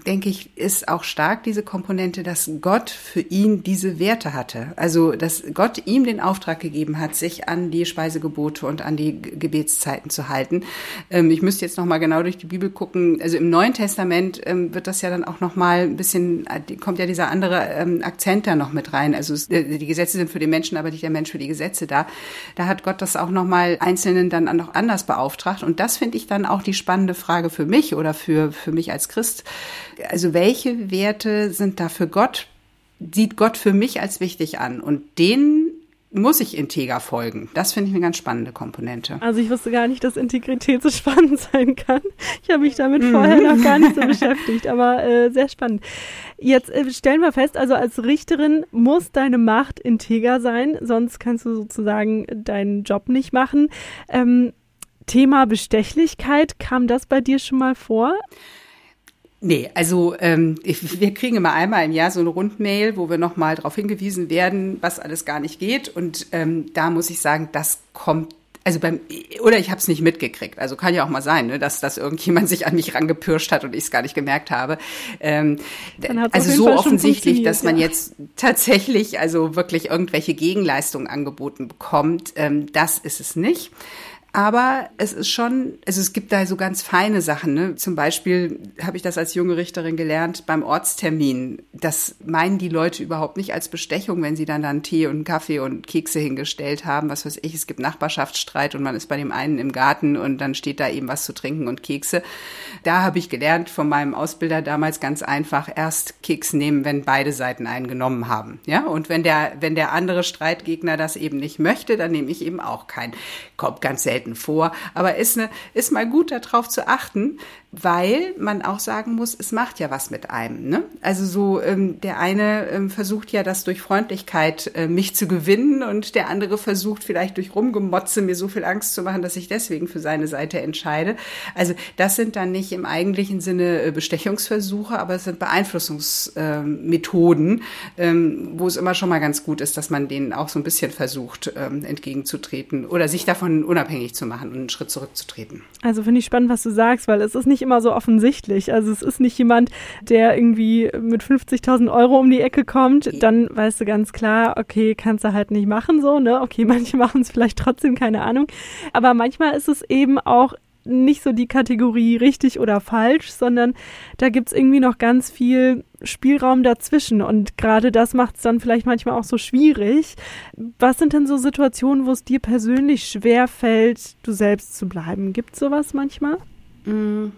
C: denke ich, ist auch stark diese Komponente, dass Gott für ihn diese Werte hatte. Also, dass Gott ihm den Auftrag gegeben hat, sich an die Speisegebote und an die Gebetszeiten zu halten. Ähm, ich müsste jetzt nochmal genau durch die Bibel gucken. Also im Neuen Testament ähm, wird das ja dann auch nochmal ein bisschen, äh, kommt ja dieser andere ähm, Akzent da noch mit rein. Also äh, die Gesetze sind für den Menschen, aber nicht der Mensch für die Gesetze da. Da hat Gott das auch nochmal Einzelnen dann noch anders beauftragt. Und das finde ich dann auch die spannende Frage für mich oder für, für mich als Christ also welche Werte sind da für Gott, sieht Gott für mich als wichtig an? Und denen muss ich integer folgen. Das finde ich eine ganz spannende Komponente.
B: Also ich wusste gar nicht, dass Integrität so [LAUGHS] spannend sein kann. Ich habe mich damit vorher noch gar nicht so beschäftigt, aber äh, sehr spannend. Jetzt äh, stellen wir fest, also als Richterin muss deine Macht integer sein, sonst kannst du sozusagen deinen Job nicht machen. Ähm, Thema Bestechlichkeit, kam das bei dir schon mal vor?
C: Nee, also ähm, wir kriegen immer einmal im Jahr so eine Rundmail, wo wir nochmal darauf hingewiesen werden, was alles gar nicht geht. Und ähm, da muss ich sagen, das kommt also beim oder ich habe es nicht mitgekriegt. Also kann ja auch mal sein, ne, dass dass irgendjemand sich an mich rangepirscht hat und ich es gar nicht gemerkt habe. Ähm, also so offensichtlich, dass man ja. jetzt tatsächlich also wirklich irgendwelche Gegenleistungen angeboten bekommt, ähm, das ist es nicht. Aber es ist schon, also es gibt da so ganz feine Sachen. Ne? Zum Beispiel habe ich das als junge Richterin gelernt beim Ortstermin. Das meinen die Leute überhaupt nicht als Bestechung, wenn sie dann dann Tee und Kaffee und Kekse hingestellt haben. Was weiß ich, es gibt Nachbarschaftsstreit und man ist bei dem einen im Garten und dann steht da eben was zu trinken und Kekse. Da habe ich gelernt von meinem Ausbilder damals ganz einfach erst Keks nehmen, wenn beide Seiten einen genommen haben. Ja, und wenn der, wenn der andere Streitgegner das eben nicht möchte, dann nehme ich eben auch keinen. Kommt ganz selten selten vor, aber ist, eine, ist mal gut darauf zu achten, weil man auch sagen muss, es macht ja was mit einem. Ne? Also so ähm, der eine ähm, versucht ja das durch Freundlichkeit äh, mich zu gewinnen und der andere versucht vielleicht durch Rumgemotze mir so viel Angst zu machen, dass ich deswegen für seine Seite entscheide. Also das sind dann nicht im eigentlichen Sinne äh, Bestechungsversuche, aber es sind Beeinflussungsmethoden, ähm, wo es immer schon mal ganz gut ist, dass man denen auch so ein bisschen versucht ähm, entgegenzutreten oder sich davon unabhängig zu machen und einen Schritt zurückzutreten.
B: Also finde ich spannend, was du sagst, weil es ist nicht immer so offensichtlich. Also es ist nicht jemand, der irgendwie mit 50.000 Euro um die Ecke kommt, dann weißt du ganz klar, okay, kannst du halt nicht machen so, ne? Okay, [LAUGHS] manche machen es vielleicht trotzdem, keine Ahnung. Aber manchmal ist es eben auch nicht so die Kategorie richtig oder falsch, sondern da gibt es irgendwie noch ganz viel Spielraum dazwischen. Und gerade das macht es dann vielleicht manchmal auch so schwierig. Was sind denn so Situationen, wo es dir persönlich schwer fällt, du selbst zu bleiben? Gibt es sowas manchmal?
C: Mm.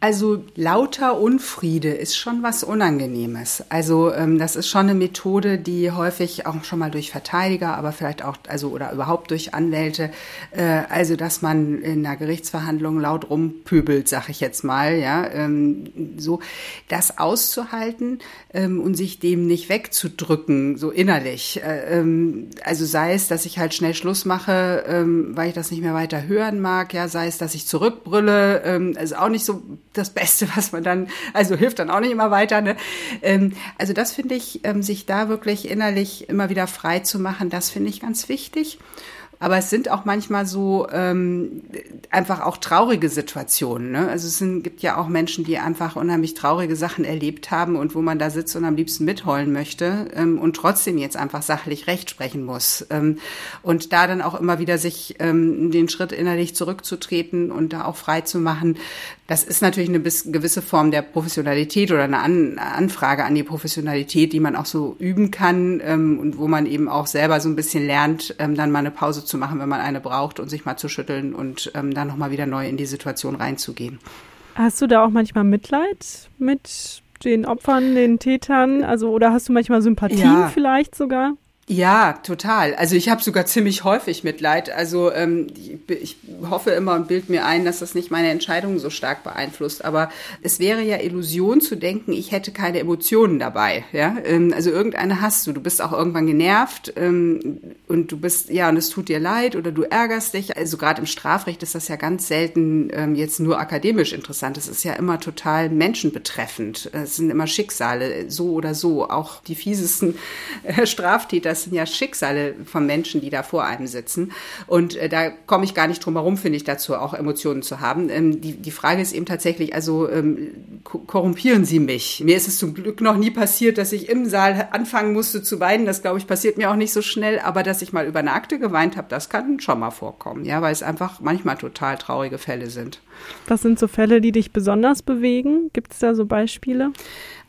C: Also lauter Unfriede ist schon was Unangenehmes. Also ähm, das ist schon eine Methode, die häufig auch schon mal durch Verteidiger, aber vielleicht auch also oder überhaupt durch Anwälte, äh, also dass man in einer Gerichtsverhandlung laut rumpöbelt, sag ich jetzt mal, ja, ähm, so das auszuhalten ähm, und sich dem nicht wegzudrücken, so innerlich. Äh, ähm, also sei es, dass ich halt schnell Schluss mache, ähm, weil ich das nicht mehr weiter hören mag, ja, sei es, dass ich zurückbrülle, ähm, also auch nicht so das Beste, was man dann, also hilft dann auch nicht immer weiter. Ne? Ähm, also das finde ich, ähm, sich da wirklich innerlich immer wieder frei zu machen, das finde ich ganz wichtig. Aber es sind auch manchmal so ähm, einfach auch traurige Situationen. Ne? Also es sind, gibt ja auch Menschen, die einfach unheimlich traurige Sachen erlebt haben und wo man da sitzt und am liebsten mitheulen möchte ähm, und trotzdem jetzt einfach sachlich recht sprechen muss. Ähm, und da dann auch immer wieder sich ähm, den Schritt innerlich zurückzutreten und da auch frei zu machen, das ist natürlich eine gewisse Form der Professionalität oder eine An Anfrage an die Professionalität, die man auch so üben kann ähm, und wo man eben auch selber so ein bisschen lernt, ähm, dann mal eine Pause zu machen, wenn man eine braucht und sich mal zu schütteln und ähm, dann nochmal wieder neu in die Situation reinzugehen.
B: Hast du da auch manchmal Mitleid mit den Opfern, den Tätern? Also, oder hast du manchmal Sympathie ja. vielleicht sogar?
C: Ja, total. Also ich habe sogar ziemlich häufig Mitleid. Also ähm, ich, hoffe immer und bild mir ein, dass das nicht meine Entscheidungen so stark beeinflusst. Aber es wäre ja Illusion zu denken, ich hätte keine Emotionen dabei. Ja, ähm, also irgendeine hast du. Du bist auch irgendwann genervt ähm, und du bist ja und es tut dir leid oder du ärgerst dich. Also gerade im Strafrecht ist das ja ganz selten ähm, jetzt nur akademisch interessant. Es ist ja immer total menschenbetreffend. Es sind immer Schicksale so oder so. Auch die fiesesten äh, Straftäter das sind ja Schicksale von Menschen, die da vor einem sitzen. Und äh, da komme ich gar nicht drum herum, finde ich, dazu auch Emotionen zu haben. Ähm, die, die Frage ist eben tatsächlich, also ähm, korrumpieren Sie mich? Mir ist es zum Glück noch nie passiert, dass ich im Saal anfangen musste zu weinen. Das, glaube ich, passiert mir auch nicht so schnell. Aber dass ich mal über eine Akte geweint habe, das kann schon mal vorkommen. Ja, weil es einfach manchmal total traurige Fälle sind.
B: Was sind so Fälle, die dich besonders bewegen? Gibt es da so Beispiele?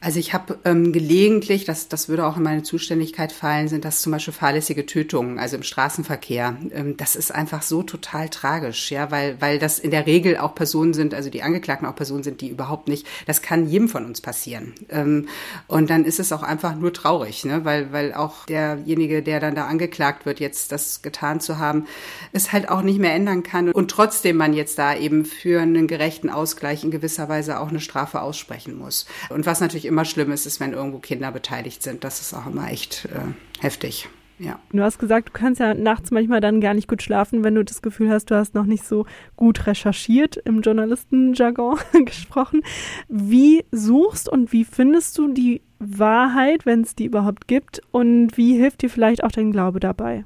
C: Also ich habe ähm, gelegentlich, das, das würde auch in meine Zuständigkeit fallen, sind das zum Beispiel fahrlässige Tötungen, also im Straßenverkehr. Ähm, das ist einfach so total tragisch, ja, weil, weil das in der Regel auch Personen sind, also die Angeklagten auch Personen sind, die überhaupt nicht, das kann jedem von uns passieren. Ähm, und dann ist es auch einfach nur traurig, ne, weil, weil auch derjenige, der dann da angeklagt wird, jetzt das getan zu haben, es halt auch nicht mehr ändern kann und trotzdem man jetzt da eben für einen gerechten Ausgleich in gewisser Weise auch eine Strafe aussprechen muss. Und was natürlich immer schlimm ist, ist, wenn irgendwo Kinder beteiligt sind. Das ist auch immer echt äh, heftig. Ja.
B: Du hast gesagt, du kannst ja nachts manchmal dann gar nicht gut schlafen, wenn du das Gefühl hast, du hast noch nicht so gut recherchiert, im Journalistenjargon [LAUGHS] gesprochen. Wie suchst und wie findest du die Wahrheit, wenn es die überhaupt gibt? Und wie hilft dir vielleicht auch dein Glaube dabei?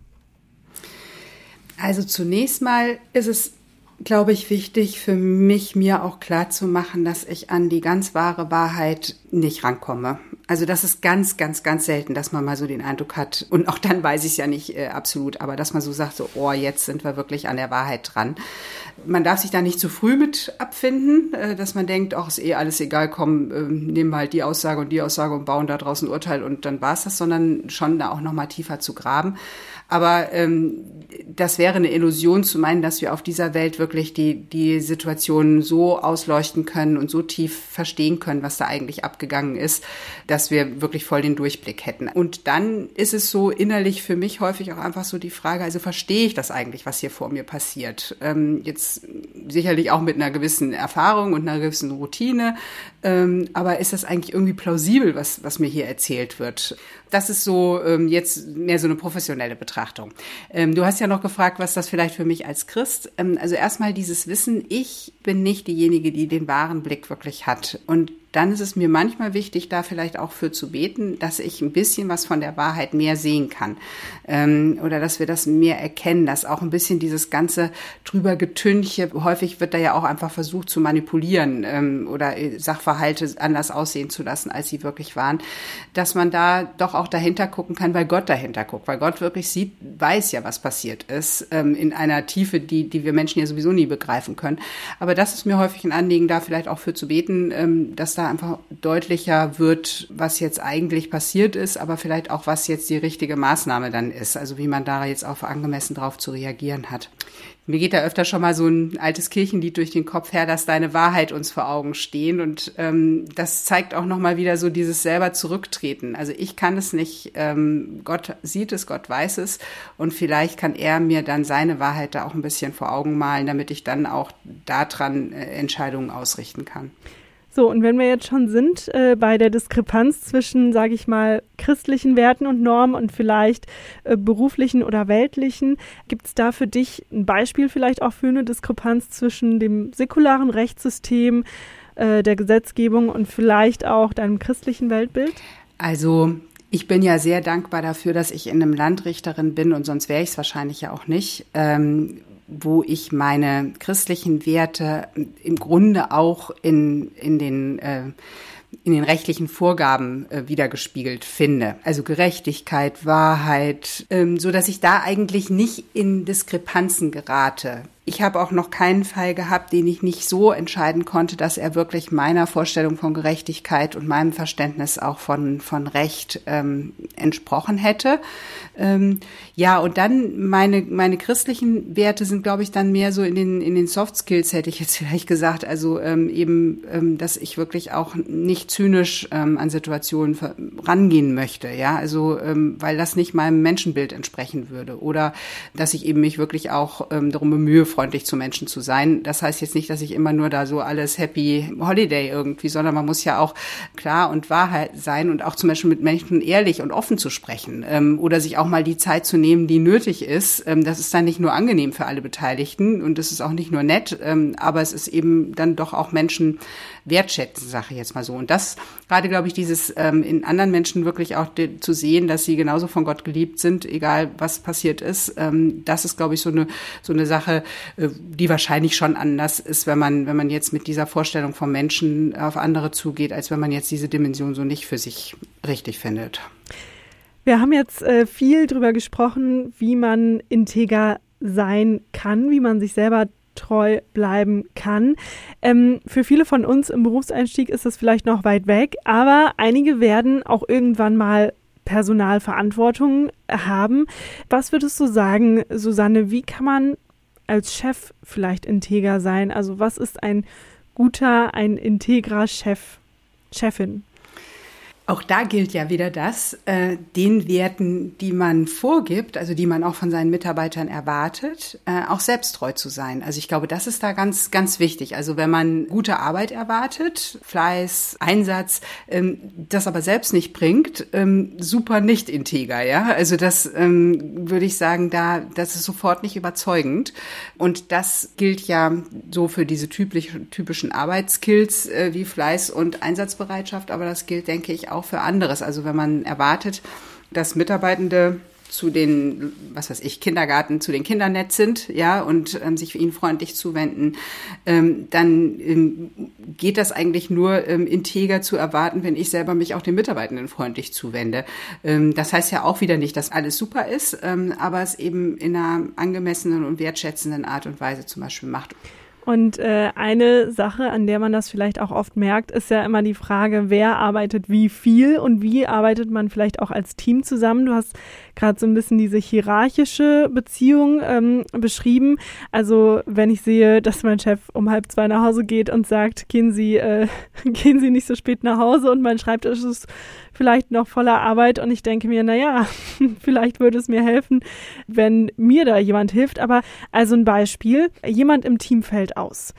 C: Also zunächst mal ist es glaube ich, wichtig für mich, mir auch klar zu machen, dass ich an die ganz wahre Wahrheit nicht rankomme. Also das ist ganz, ganz, ganz selten, dass man mal so den Eindruck hat, und auch dann weiß ich es ja nicht äh, absolut, aber dass man so sagt, so, oh, jetzt sind wir wirklich an der Wahrheit dran. Man darf sich da nicht zu früh mit abfinden, äh, dass man denkt, ach, ist eh alles egal, komm, äh, nehmen halt die Aussage und die Aussage und bauen da draußen Urteil und dann war es das, sondern schon da auch nochmal tiefer zu graben. Aber ähm, das wäre eine Illusion zu meinen, dass wir auf dieser Welt wirklich die, die Situation so ausleuchten können und so tief verstehen können, was da eigentlich abgegangen ist, dass wir wirklich voll den Durchblick hätten. Und dann ist es so innerlich für mich häufig auch einfach so die Frage, also verstehe ich das eigentlich, was hier vor mir passiert? Ähm, jetzt sicherlich auch mit einer gewissen Erfahrung und einer gewissen Routine, ähm, aber ist das eigentlich irgendwie plausibel, was, was mir hier erzählt wird? Das ist so ähm, jetzt mehr so eine professionelle Betrachtung. Ähm, du hast ja noch gefragt, was das vielleicht für mich als Christ. Ähm, also erstmal dieses Wissen, ich bin nicht diejenige, die den wahren Blick wirklich hat. Und dann ist es mir manchmal wichtig, da vielleicht auch für zu beten, dass ich ein bisschen was von der Wahrheit mehr sehen kann. Ähm, oder dass wir das mehr erkennen, dass auch ein bisschen dieses ganze drüber Getünche, häufig wird da ja auch einfach versucht zu manipulieren ähm, oder Sachverhalte anders aussehen zu lassen, als sie wirklich waren, dass man da doch auch dahinter gucken kann, weil Gott dahinter guckt, weil Gott wirklich sieht, weiß ja, was passiert ist, ähm, in einer Tiefe, die, die wir Menschen ja sowieso nie begreifen können. Aber das ist mir häufig ein Anliegen, da vielleicht auch für zu beten, ähm, dass da einfach deutlicher wird, was jetzt eigentlich passiert ist, aber vielleicht auch, was jetzt die richtige Maßnahme dann ist. Also wie man da jetzt auch angemessen drauf zu reagieren hat. Mir geht da öfter schon mal so ein altes Kirchenlied durch den Kopf her, dass deine Wahrheit uns vor Augen stehen. Und ähm, das zeigt auch nochmal wieder so dieses selber Zurücktreten. Also ich kann es nicht, ähm, Gott sieht es, Gott weiß es. Und vielleicht kann er mir dann seine Wahrheit da auch ein bisschen vor Augen malen, damit ich dann auch daran äh, Entscheidungen ausrichten kann.
B: So, und wenn wir jetzt schon sind äh, bei der Diskrepanz zwischen, sage ich mal, christlichen Werten und Normen und vielleicht äh, beruflichen oder weltlichen, gibt es da für dich ein Beispiel vielleicht auch für eine Diskrepanz zwischen dem säkularen Rechtssystem, äh, der Gesetzgebung und vielleicht auch deinem christlichen Weltbild?
C: Also ich bin ja sehr dankbar dafür, dass ich in einem Land Richterin bin und sonst wäre ich es wahrscheinlich ja auch nicht. Ähm, wo ich meine christlichen Werte im Grunde auch in, in den äh, in den rechtlichen Vorgaben äh, wiedergespiegelt finde. Also Gerechtigkeit, Wahrheit, ähm, so dass ich da eigentlich nicht in Diskrepanzen gerate ich habe auch noch keinen Fall gehabt, den ich nicht so entscheiden konnte, dass er wirklich meiner Vorstellung von Gerechtigkeit und meinem Verständnis auch von, von Recht ähm, entsprochen hätte. Ähm, ja, und dann meine, meine christlichen Werte sind, glaube ich, dann mehr so in den, in den Soft Skills, hätte ich jetzt [LAUGHS] vielleicht gesagt. Also ähm, eben, ähm, dass ich wirklich auch nicht zynisch ähm, an Situationen rangehen möchte. Ja, also ähm, weil das nicht meinem Menschenbild entsprechen würde. Oder dass ich eben mich wirklich auch ähm, darum bemühe, freundlich zu Menschen zu sein. Das heißt jetzt nicht, dass ich immer nur da so alles Happy Holiday irgendwie, sondern man muss ja auch klar und Wahrheit sein und auch zum Beispiel mit Menschen ehrlich und offen zu sprechen ähm, oder sich auch mal die Zeit zu nehmen, die nötig ist. Ähm, das ist dann nicht nur angenehm für alle Beteiligten und es ist auch nicht nur nett, ähm, aber es ist eben dann doch auch Menschen wertschätzen, sage ich jetzt mal so. Und das gerade, glaube ich, dieses ähm, in anderen Menschen wirklich auch zu sehen, dass sie genauso von Gott geliebt sind, egal was passiert ist, ähm, das ist, glaube ich, so eine so eine Sache, die wahrscheinlich schon anders ist, wenn man wenn man jetzt mit dieser Vorstellung vom Menschen auf andere zugeht, als wenn man jetzt diese Dimension so nicht für sich richtig findet.
B: Wir haben jetzt äh, viel darüber gesprochen, wie man integer sein kann, wie man sich selber treu bleiben kann. Ähm, für viele von uns im Berufseinstieg ist das vielleicht noch weit weg, aber einige werden auch irgendwann mal Personalverantwortung haben. Was würdest du sagen, Susanne, wie kann man als Chef vielleicht integer sein? Also was ist ein guter, ein integrer Chef, Chefin?
C: Auch da gilt ja wieder das, äh, den Werten, die man vorgibt, also die man auch von seinen Mitarbeitern erwartet, äh, auch selbsttreu zu sein. Also ich glaube, das ist da ganz, ganz wichtig. Also wenn man gute Arbeit erwartet, Fleiß, Einsatz, ähm, das aber selbst nicht bringt, ähm, super nicht integer, ja. Also das ähm, würde ich sagen, da, das ist sofort nicht überzeugend. Und das gilt ja so für diese typisch, typischen Arbeitskills äh, wie Fleiß und Einsatzbereitschaft, aber das gilt, denke ich, auch für anderes. Also wenn man erwartet, dass Mitarbeitende zu den, was weiß ich, Kindergarten, zu den Kindern nett sind, ja, und ähm, sich für ihnen freundlich zuwenden, ähm, dann ähm, geht das eigentlich nur ähm, integer zu erwarten, wenn ich selber mich auch den Mitarbeitenden freundlich zuwende. Ähm, das heißt ja auch wieder nicht, dass alles super ist, ähm, aber es eben in einer angemessenen und wertschätzenden Art und Weise zum Beispiel macht.
B: Und äh, eine Sache, an der man das vielleicht auch oft merkt, ist ja immer die Frage, wer arbeitet wie viel und wie arbeitet man vielleicht auch als Team zusammen. Du hast gerade so ein bisschen diese hierarchische Beziehung ähm, beschrieben. Also wenn ich sehe, dass mein Chef um halb zwei nach Hause geht und sagt, gehen Sie, äh, [LAUGHS] gehen Sie nicht so spät nach Hause und mein Schreibtisch ist vielleicht noch voller Arbeit und ich denke mir, naja, [LAUGHS] vielleicht würde es mir helfen, wenn mir da jemand hilft. Aber also ein Beispiel, jemand im Team fällt aus.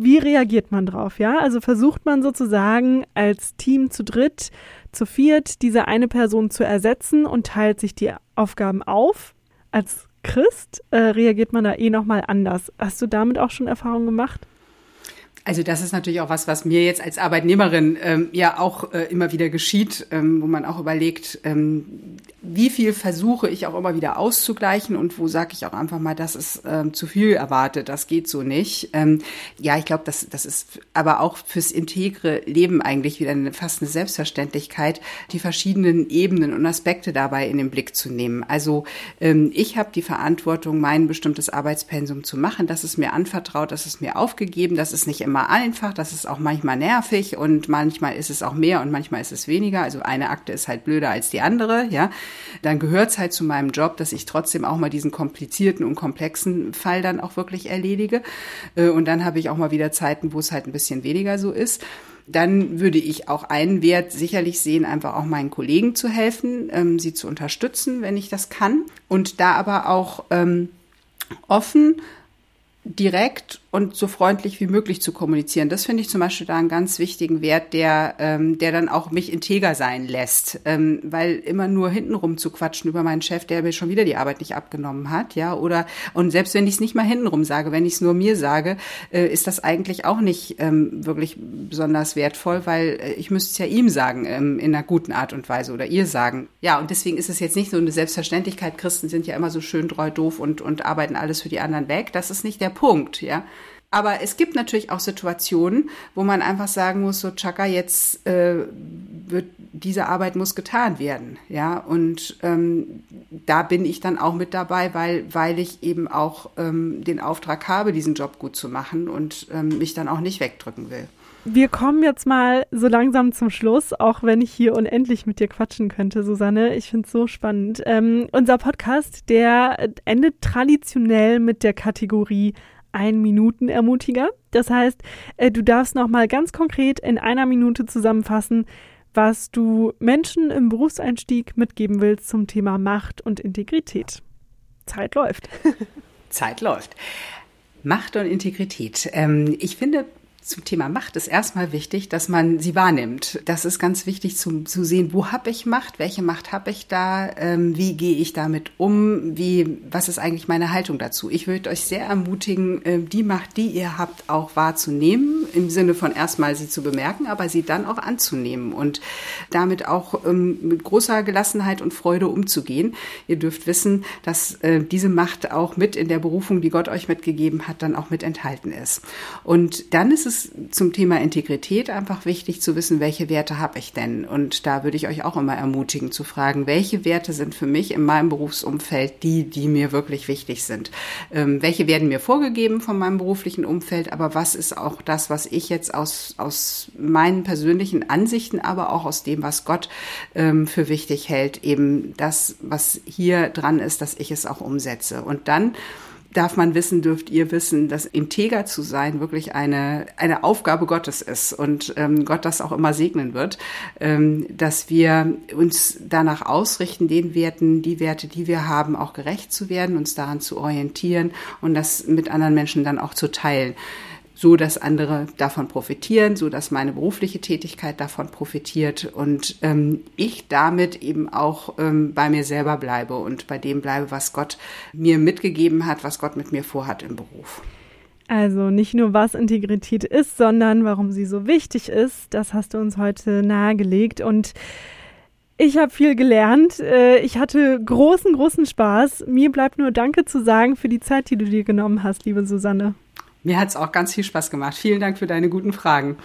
B: Wie reagiert man drauf? Ja, also versucht man sozusagen als Team zu dritt, zu viert diese eine Person zu ersetzen und teilt sich die Aufgaben auf. Als Christ äh, reagiert man da eh nochmal anders. Hast du damit auch schon Erfahrungen gemacht?
C: Also das ist natürlich auch was, was mir jetzt als Arbeitnehmerin ähm, ja auch äh, immer wieder geschieht, ähm, wo man auch überlegt, ähm, wie viel versuche ich auch immer wieder auszugleichen und wo sage ich auch einfach mal, das ist ähm, zu viel erwartet, das geht so nicht. Ähm, ja, ich glaube, das, das ist aber auch fürs integre Leben eigentlich wieder eine, fast eine Selbstverständlichkeit, die verschiedenen Ebenen und Aspekte dabei in den Blick zu nehmen. Also ähm, ich habe die Verantwortung, mein bestimmtes Arbeitspensum zu machen. Das ist mir anvertraut, das ist mir aufgegeben, das ist nicht immer immer einfach, das ist auch manchmal nervig und manchmal ist es auch mehr und manchmal ist es weniger. Also eine Akte ist halt blöder als die andere, ja. Dann gehört es halt zu meinem Job, dass ich trotzdem auch mal diesen komplizierten und komplexen Fall dann auch wirklich erledige. Äh, und dann habe ich auch mal wieder Zeiten, wo es halt ein bisschen weniger so ist dann würde ich auch einen Wert sicherlich sehen, einfach auch meinen Kollegen zu helfen, ähm, sie zu unterstützen, wenn ich das kann. Und da aber auch ähm, offen, direkt und so freundlich wie möglich zu kommunizieren. Das finde ich zum Beispiel da einen ganz wichtigen Wert, der, ähm, der dann auch mich integer sein lässt. Ähm, weil immer nur hintenrum zu quatschen über meinen Chef, der mir schon wieder die Arbeit nicht abgenommen hat, ja, oder und selbst wenn ich es nicht mal hintenrum sage, wenn ich es nur mir sage, äh, ist das eigentlich auch nicht ähm, wirklich besonders wertvoll, weil äh, ich müsste es ja ihm sagen, ähm, in einer guten Art und Weise oder ihr sagen. Ja, und deswegen ist es jetzt nicht so eine Selbstverständlichkeit. Christen sind ja immer so schön treu doof und, und arbeiten alles für die anderen weg. Das ist nicht der Punkt, ja. Aber es gibt natürlich auch Situationen, wo man einfach sagen muss, so Chaka, jetzt äh, wird diese Arbeit muss getan werden, ja. Und ähm, da bin ich dann auch mit dabei, weil weil ich eben auch ähm, den Auftrag habe, diesen Job gut zu machen und ähm, mich dann auch nicht wegdrücken will.
B: Wir kommen jetzt mal so langsam zum Schluss, auch wenn ich hier unendlich mit dir quatschen könnte, Susanne. Ich finde es so spannend. Ähm, unser Podcast, der endet traditionell mit der Kategorie Ein-Minuten-Ermutiger. Das heißt, äh, du darfst nochmal ganz konkret in einer Minute zusammenfassen, was du Menschen im Berufseinstieg mitgeben willst zum Thema Macht und Integrität. Zeit läuft. [LAUGHS]
C: Zeit läuft. Macht und Integrität. Ähm, ich finde, zum Thema Macht ist erstmal wichtig, dass man sie wahrnimmt. Das ist ganz wichtig zu, zu sehen, wo habe ich Macht, welche Macht habe ich da, ähm, wie gehe ich damit um, wie, was ist eigentlich meine Haltung dazu. Ich würde euch sehr ermutigen, äh, die Macht, die ihr habt, auch wahrzunehmen, im Sinne von erstmal sie zu bemerken, aber sie dann auch anzunehmen und damit auch ähm, mit großer Gelassenheit und Freude umzugehen. Ihr dürft wissen, dass äh, diese Macht auch mit in der Berufung, die Gott euch mitgegeben hat, dann auch mit enthalten ist. Und dann ist es zum Thema Integrität einfach wichtig zu wissen, welche Werte habe ich denn? Und da würde ich euch auch immer ermutigen zu fragen, welche Werte sind für mich in meinem Berufsumfeld die, die mir wirklich wichtig sind? Ähm, welche werden mir vorgegeben von meinem beruflichen Umfeld? Aber was ist auch das, was ich jetzt aus, aus meinen persönlichen Ansichten, aber auch aus dem, was Gott ähm, für wichtig hält, eben das, was hier dran ist, dass ich es auch umsetze. Und dann darf man wissen, dürft ihr wissen, dass integer zu sein wirklich eine, eine Aufgabe Gottes ist und ähm, Gott das auch immer segnen wird, ähm, dass wir uns danach ausrichten, den Werten, die Werte, die wir haben, auch gerecht zu werden, uns daran zu orientieren und das mit anderen Menschen dann auch zu teilen so dass andere davon profitieren, so dass meine berufliche Tätigkeit davon profitiert und ähm, ich damit eben auch ähm, bei mir selber bleibe und bei dem bleibe, was Gott mir mitgegeben hat, was Gott mit mir vorhat im Beruf.
B: Also nicht nur, was Integrität ist, sondern warum sie so wichtig ist. Das hast du uns heute nahegelegt und ich habe viel gelernt. Äh, ich hatte großen, großen Spaß. Mir bleibt nur Danke zu sagen für die Zeit, die du dir genommen hast, liebe Susanne.
C: Mir hat es auch ganz viel Spaß gemacht. Vielen Dank für deine guten Fragen.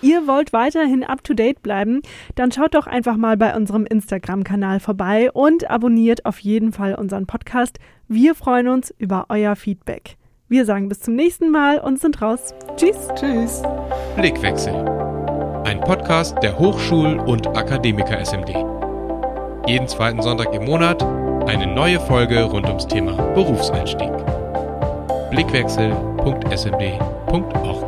B: Ihr wollt weiterhin up-to-date bleiben, dann schaut doch einfach mal bei unserem Instagram-Kanal vorbei und abonniert auf jeden Fall unseren Podcast. Wir freuen uns über euer Feedback. Wir sagen bis zum nächsten Mal und sind raus. Tschüss. Tschüss.
A: Blickwechsel. Ein Podcast der Hochschul- und Akademiker SMD. Jeden zweiten Sonntag im Monat eine neue Folge rund ums Thema Berufseinstieg blickwechsel.smd.org.